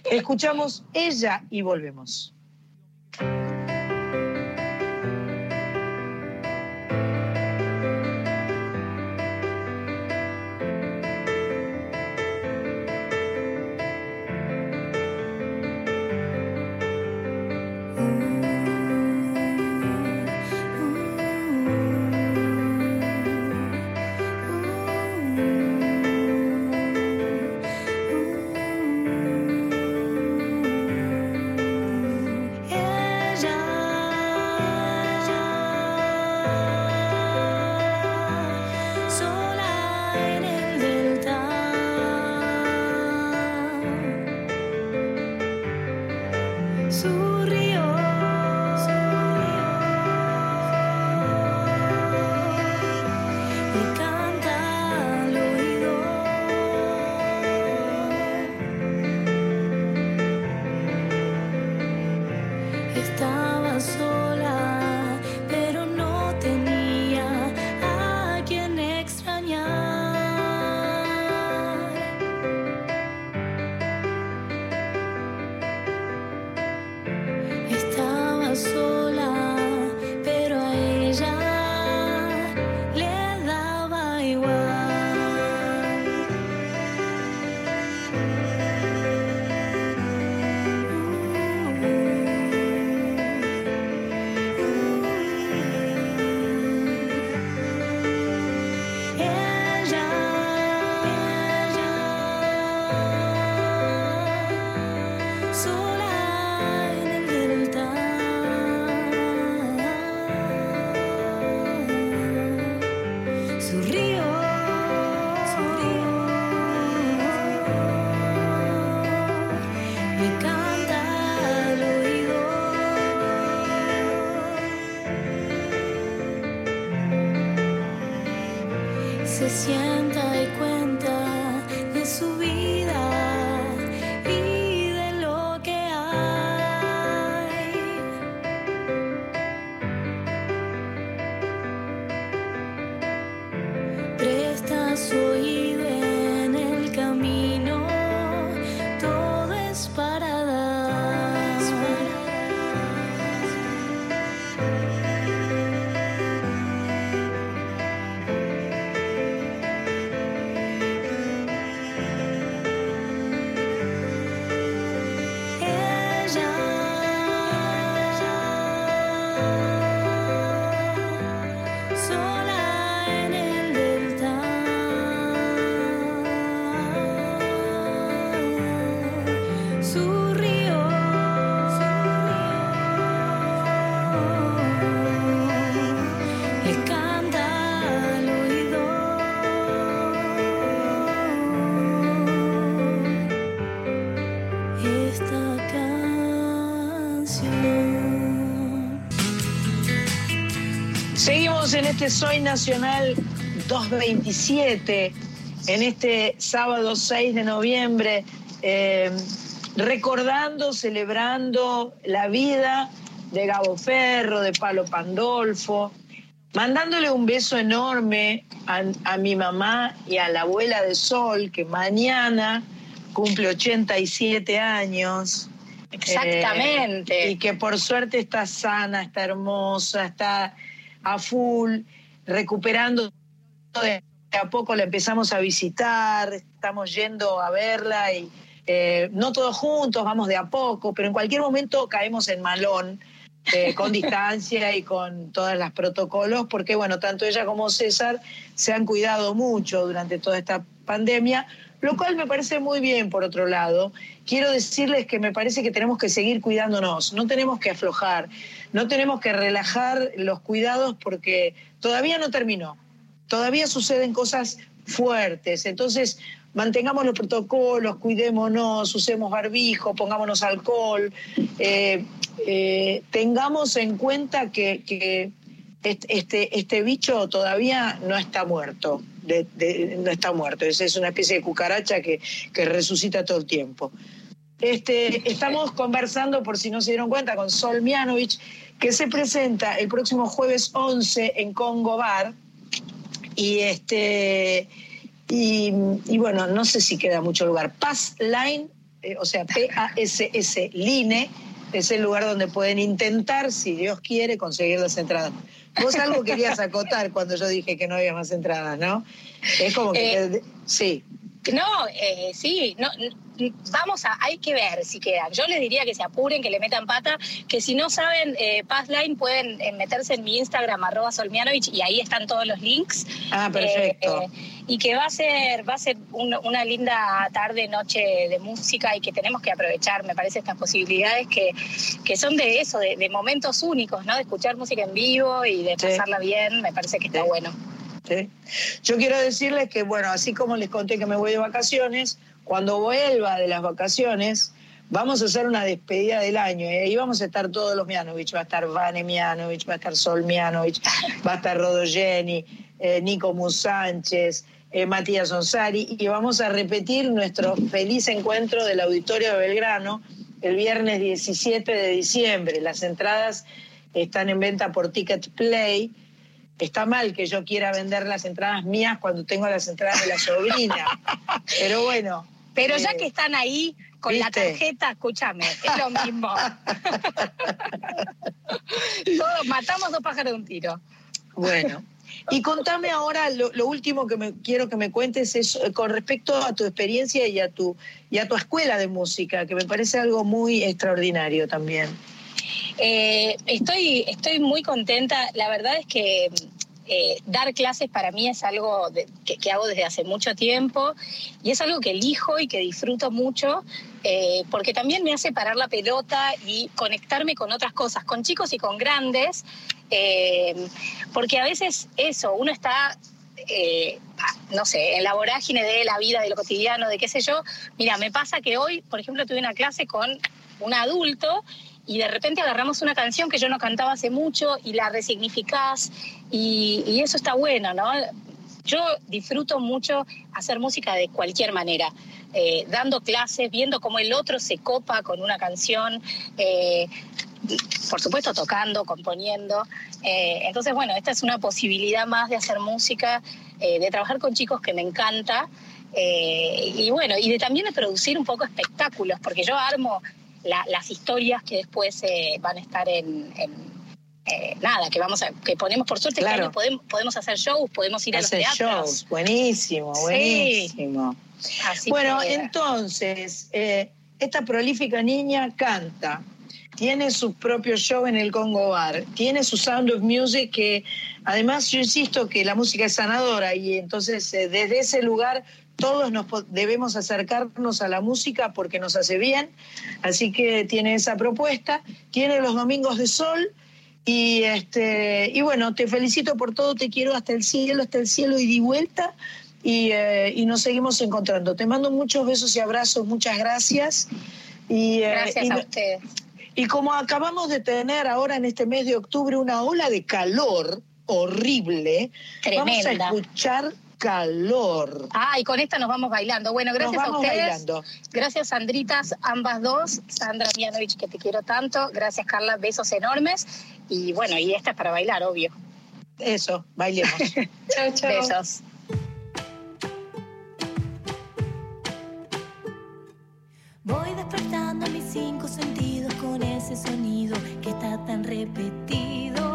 Escuchamos ella y volvemos. Soy Nacional 227, en este sábado 6 de noviembre, eh, recordando, celebrando la vida de Gabo Ferro, de Palo Pandolfo, mandándole un beso enorme a, a mi mamá y a la abuela de Sol, que mañana cumple 87 años. Exactamente. Eh, y que por suerte está sana, está hermosa, está a full, recuperando. De a poco la empezamos a visitar, estamos yendo a verla y eh, no todos juntos, vamos de a poco, pero en cualquier momento caemos en malón. eh, con distancia y con todos los protocolos, porque bueno, tanto ella como César se han cuidado mucho durante toda esta pandemia, lo cual me parece muy bien por otro lado. Quiero decirles que me parece que tenemos que seguir cuidándonos, no tenemos que aflojar, no tenemos que relajar los cuidados porque todavía no terminó, todavía suceden cosas fuertes, entonces mantengamos los protocolos, cuidémonos, usemos barbijo, pongámonos alcohol, eh, eh, tengamos en cuenta que, este, este, bicho todavía no está muerto, no está muerto, es, es una especie de cucaracha que, que resucita todo el tiempo. Este, estamos conversando, por si no se dieron cuenta, con Sol Mianovich, que se presenta el próximo jueves 11 en Congo Bar. Y, este, y, y bueno, no sé si queda mucho lugar. Pass Line, eh, o sea, P-A-S-S Line, es el lugar donde pueden intentar, si Dios quiere, conseguir las entradas. Vos algo querías acotar cuando yo dije que no había más entradas, ¿no? Es como que... Eh, sí. No, eh, sí, no, vamos a, hay que ver si quedan. Yo les diría que se apuren, que le metan pata, que si no saben eh, Passline pueden eh, meterse en mi Instagram, arroba solmianovich, y ahí están todos los links. Ah, perfecto. Eh, eh, y que va a ser, va a ser un- una linda tarde, noche de música y que tenemos que aprovechar, me parece, estas posibilidades que, que son de eso, de, de momentos únicos, ¿no? De escuchar música en vivo y de Sí. pasarla bien, me parece que está Sí. bueno. Yo quiero decirles que, bueno, así como les conté que me voy de vacaciones, cuando vuelva de las vacaciones, vamos a hacer una despedida del año. ¿eh? Ahí vamos a estar todos los Mianovich. Va a estar Vane Mianovich, va a estar Sol Mianovich, va a estar Rodo Jenny, eh, Nico Musánchez, eh, Matías Onsari, y vamos a repetir nuestro feliz encuentro del Auditorio de Belgrano el viernes 17 de diciembre. Las entradas están en venta por Ticket Play. Está mal que yo quiera vender las entradas mías cuando tengo las entradas de la sobrina. Pero bueno. Pero ya eh, que están ahí con la tarjeta, escúchame, es lo mismo. Todos matamos dos pájaros de un tiro. Bueno. Y contame ahora, lo, lo último que me, quiero que me cuentes es eh, con respecto a tu experiencia y a tu, y a tu escuela de música, que me parece algo muy extraordinario también. Eh, estoy, estoy muy contenta. La verdad es que eh, dar clases para mí es algo que, hago desde hace mucho tiempo y es algo que elijo y que disfruto mucho eh, porque también me hace parar la pelota y conectarme con otras cosas, con chicos y con grandes, porque a veces eso, uno está no sé, en la vorágine de la vida, de lo cotidiano, de qué sé yo. Mira, me pasa que hoy, por ejemplo, tuve una clase con un adulto y de repente agarramos una canción que yo no cantaba hace mucho y la resignificás y, eso está bueno, ¿no? Yo disfruto mucho hacer música de cualquier manera, eh, dando clases, viendo cómo el otro se copa con una canción, eh, por supuesto tocando, componiendo. Eh, entonces, bueno, esta es una posibilidad más de hacer música, de trabajar con chicos que me encanta. y bueno, y de también de producir un poco espectáculos, porque yo armo la- las historias que después eh, van a estar en, en, eh, nada, que vamos a, que ponemos por suerte Claro. podemos, podemos hacer shows, podemos ir a los teatros. shows, buenísimo, Sí. buenísimo. Así Bueno, que- entonces, eh, esta prolífica niña canta, tiene su propio show en el Congo Bar, tiene su Sound of Music que además yo insisto que la música es sanadora y entonces eh, desde ese lugar todos nos debemos acercarnos a la música porque nos hace bien, así que tiene esa propuesta, tiene los domingos de sol y este y bueno, te felicito por todo, te quiero hasta el cielo, hasta el cielo y di vuelta y, eh, y nos seguimos encontrando. Te mando muchos besos y abrazos, muchas gracias. Y, eh, Gracias y a ustedes. y como acabamos de tener ahora en este mes de octubre una ola de calor horrible, vamos a Tremenda. escuchar calor. Ah, y con esta nos vamos bailando. Bueno, gracias Nos a vamos ustedes. bailando. Gracias, Sandritas, ambas dos. Sandra Mianovich, que te quiero tanto. Gracias, Carla, besos enormes. Y bueno, y esta es para bailar, obvio. Eso, bailemos. Chao, chao. Besos. Voy despertando mis cinco sentidos con ese sonido que está tan repetido.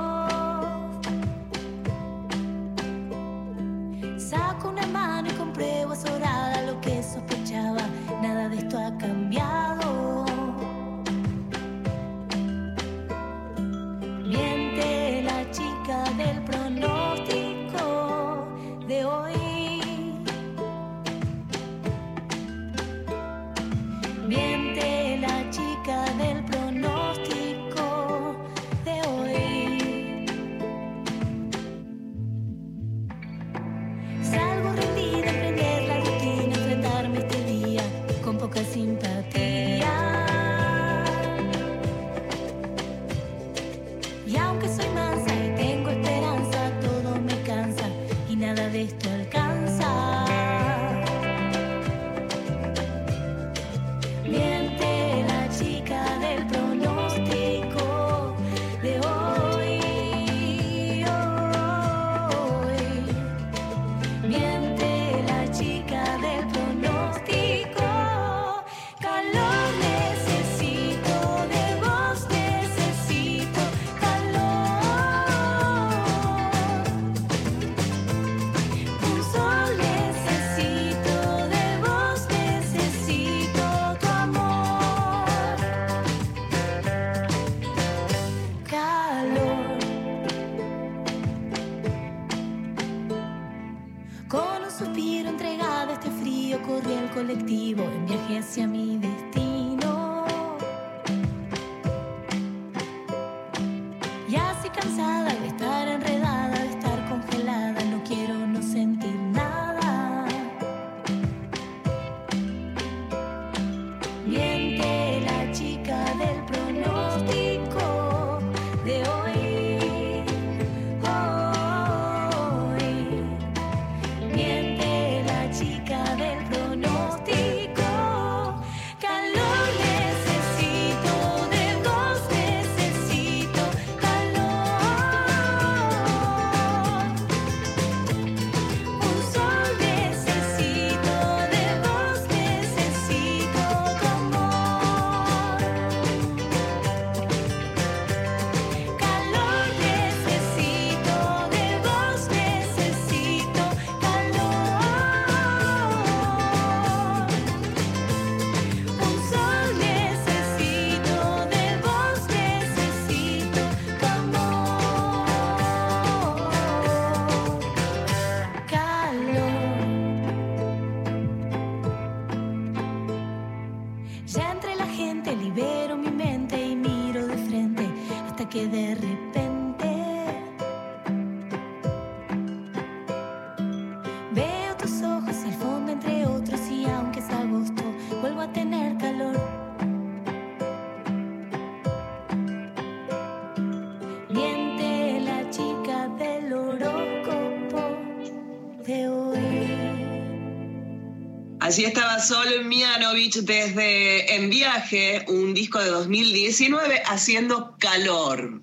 Saco una mano y compruebo azorada lo que sospechaba. Nada de esto ha cambiado. Allí estaba Sol Mianovich desde En Viaje, un disco de 2019, haciendo calor.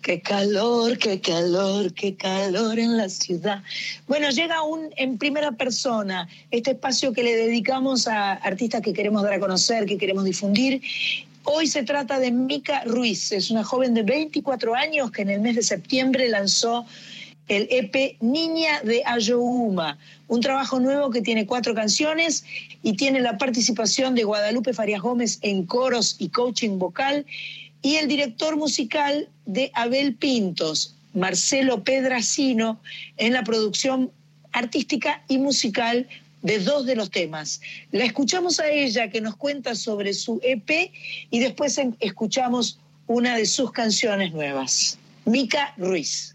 Qué calor, qué calor, qué calor en la ciudad. Bueno, llega un en primera persona, este espacio que le dedicamos a artistas que queremos dar a conocer, que queremos difundir. Hoy se trata de Mica Ruiz, es una joven de 24 años que en el mes de septiembre lanzó el EP Niña de Ayohuma, un trabajo nuevo que tiene cuatro canciones y tiene la participación de Guadalupe Farias Gómez en coros y coaching vocal y el director musical de Abel Pintos, Marcelo Pedracino, en la producción artística y musical de dos de los temas. La escuchamos a ella que nos cuenta sobre su EP y después escuchamos una de sus canciones nuevas. Mica Ruiz.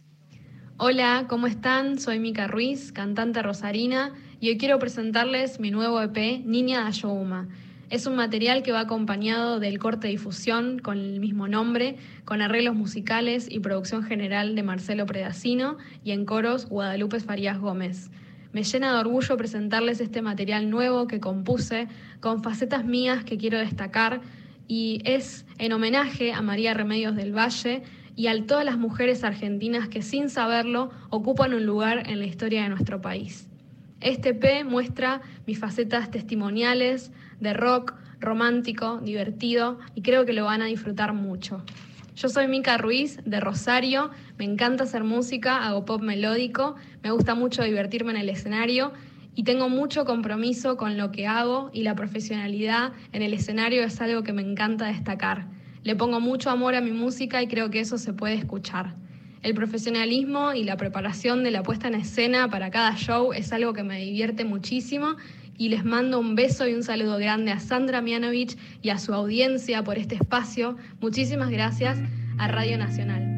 Hola, ¿cómo están? Soy Mica Ruiz, cantante rosarina, y hoy quiero presentarles mi nuevo EP, Niña de Ayohuma. Es un material que va acompañado del corte difusión con el mismo nombre, con arreglos musicales y producción general de Marcelo Predacino y en coros Guadalupe Farías Gómez. Me llena de orgullo presentarles este material nuevo que compuse con facetas mías que quiero destacar y es en homenaje a María Remedios del Valle y a todas las mujeres argentinas que sin saberlo ocupan un lugar en la historia de nuestro país. Este P muestra mis facetas testimoniales de rock, romántico, divertido y creo que lo van a disfrutar mucho. Yo soy Mica Ruiz de Rosario, me encanta hacer música, hago pop melódico, me gusta mucho divertirme en el escenario y tengo mucho compromiso con lo que hago y la profesionalidad en el escenario es algo que me encanta destacar. Le pongo mucho amor a mi música y creo que eso se puede escuchar. El profesionalismo y la preparación de la puesta en escena para cada show es algo que me divierte muchísimo y les mando un beso y un saludo grande a Sandra Mianovich y a su audiencia por este espacio. Muchísimas gracias a Radio Nacional.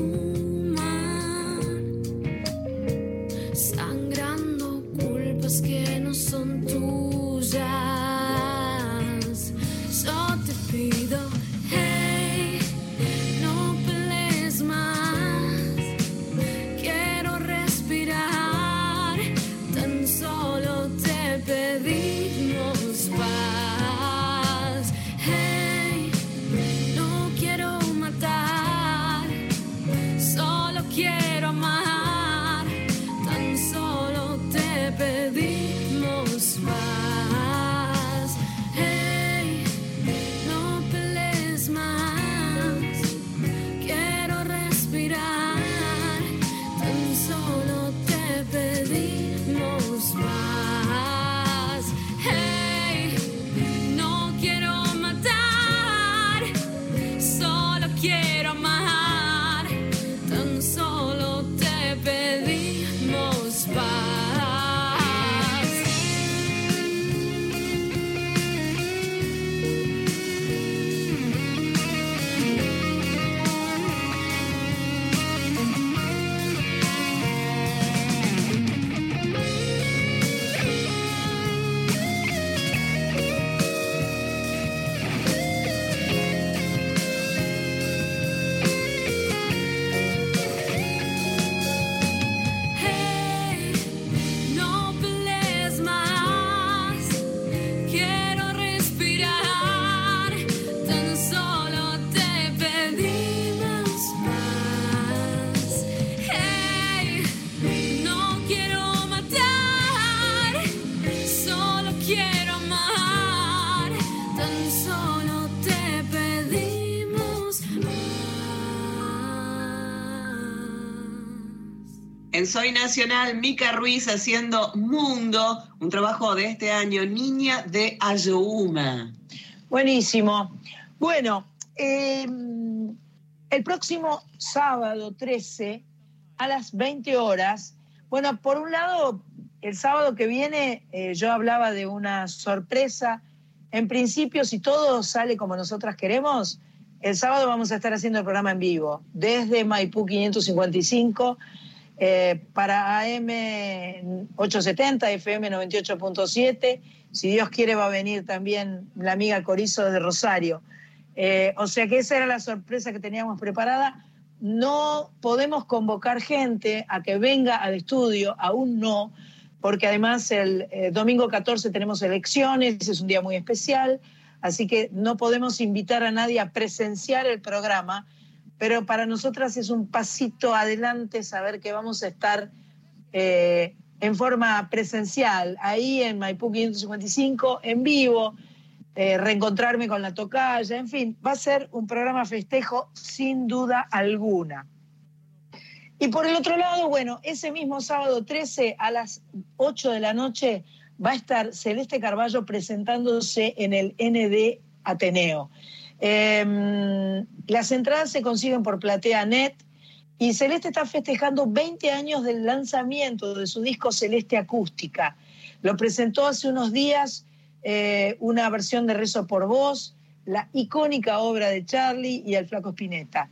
Se Soy Nacional, Mica Ruiz haciendo Mundo, un trabajo de este año, Niña de Ayohuma. Buenísimo. Bueno, eh, el próximo sábado 13 a las 20 horas, bueno, por un lado, el sábado que viene eh, yo hablaba de una sorpresa. En principio, si todo sale como nosotras queremos, el sábado vamos a estar haciendo el programa en vivo, desde Maipú 555 eh, para AM 870, FM 98.7. Si Dios quiere va a venir también la amiga Corizo desde Rosario. Eh, o sea que esa era la sorpresa que teníamos preparada. No podemos convocar gente a que venga al estudio, aún no, porque además el eh, domingo 14 tenemos elecciones, es un día muy especial, así que no podemos invitar a nadie a presenciar el programa, pero para nosotras es un pasito adelante saber que vamos a estar eh, en forma presencial, ahí en Maipú 555, en vivo, eh, reencontrarme con la tocaya, en fin, va a ser un programa festejo sin duda alguna. Y por el otro lado, bueno, ese mismo sábado 13 a las 8 de la noche va a estar Celeste Carballo presentándose en el ND Ateneo. Eh, las entradas se consiguen por PlateaNet y Celeste está festejando 20 años del lanzamiento de su disco Celeste Acústica. Lo presentó hace unos días eh, una versión de Rezo por Voz, la icónica obra de Charlie y el Flaco Spinetta,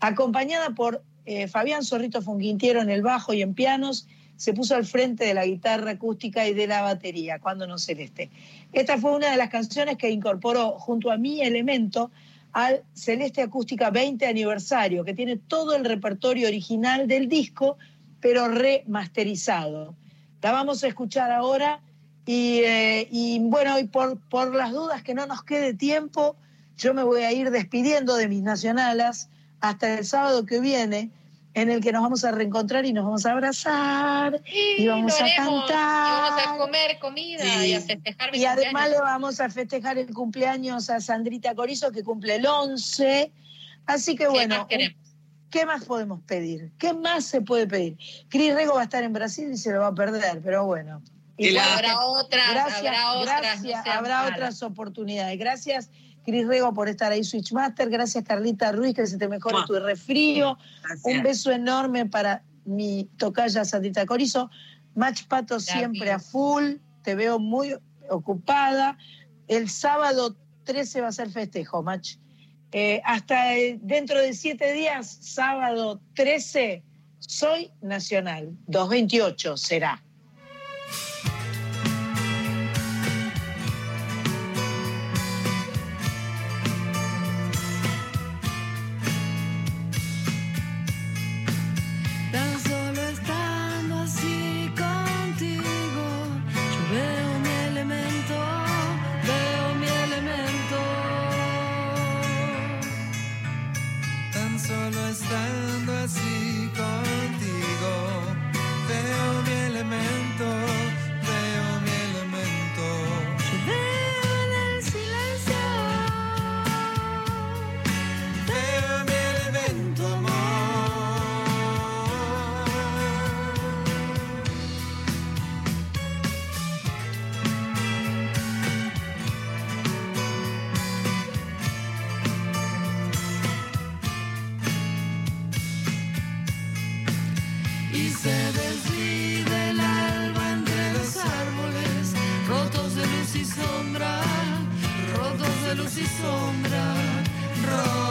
acompañada por eh, Fabián Zorrito Funquintiero en el bajo y en pianos, se puso al frente de la guitarra acústica y de la batería, cuando no celeste. Esta fue una de las canciones que incorporó junto a mi elemento al Celeste Acústica 20 aniversario, que tiene todo el repertorio original del disco, pero remasterizado. La vamos a escuchar ahora y, eh, y bueno, y por, por las dudas que no nos quede tiempo, yo me voy a ir despidiendo de mis nacionalas hasta el sábado que viene, en el que nos vamos a reencontrar y nos vamos a abrazar y, vamos a cantar. Y vamos a comer comida y a festejar mi Y además le vamos a festejar el cumpleaños a Sandrita Corizo, que cumple el 11. Así que bueno, más? ¿qué más podemos pedir? ¿Qué más se puede pedir? Cris Rego va a estar en Brasil y se lo va a perder, pero bueno. Y habrá otras, gracias, habrá otras, gracias, no sean habrá malas. otras oportunidades. Gracias, Cris Rego, por estar ahí, Switchmaster. Gracias, Carlita Ruiz, que se te mejore tu resfrío. Gracias. Un beso enorme para mi tocaya Sandrita Corizo. Match Pato siempre a full. Te veo muy ocupada. El sábado 13 va a ser festejo, Match. Eh, hasta eh, dentro de siete días, sábado 13, soy nacional. 228 será. Luz y sombra, rotos de luz y sombra, rotos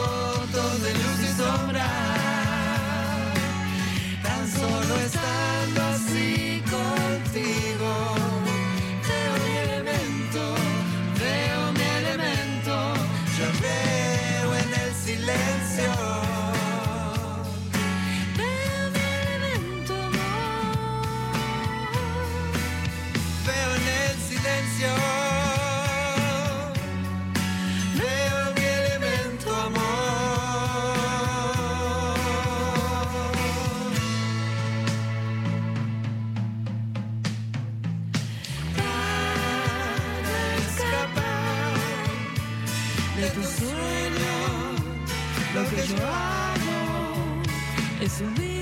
Lo que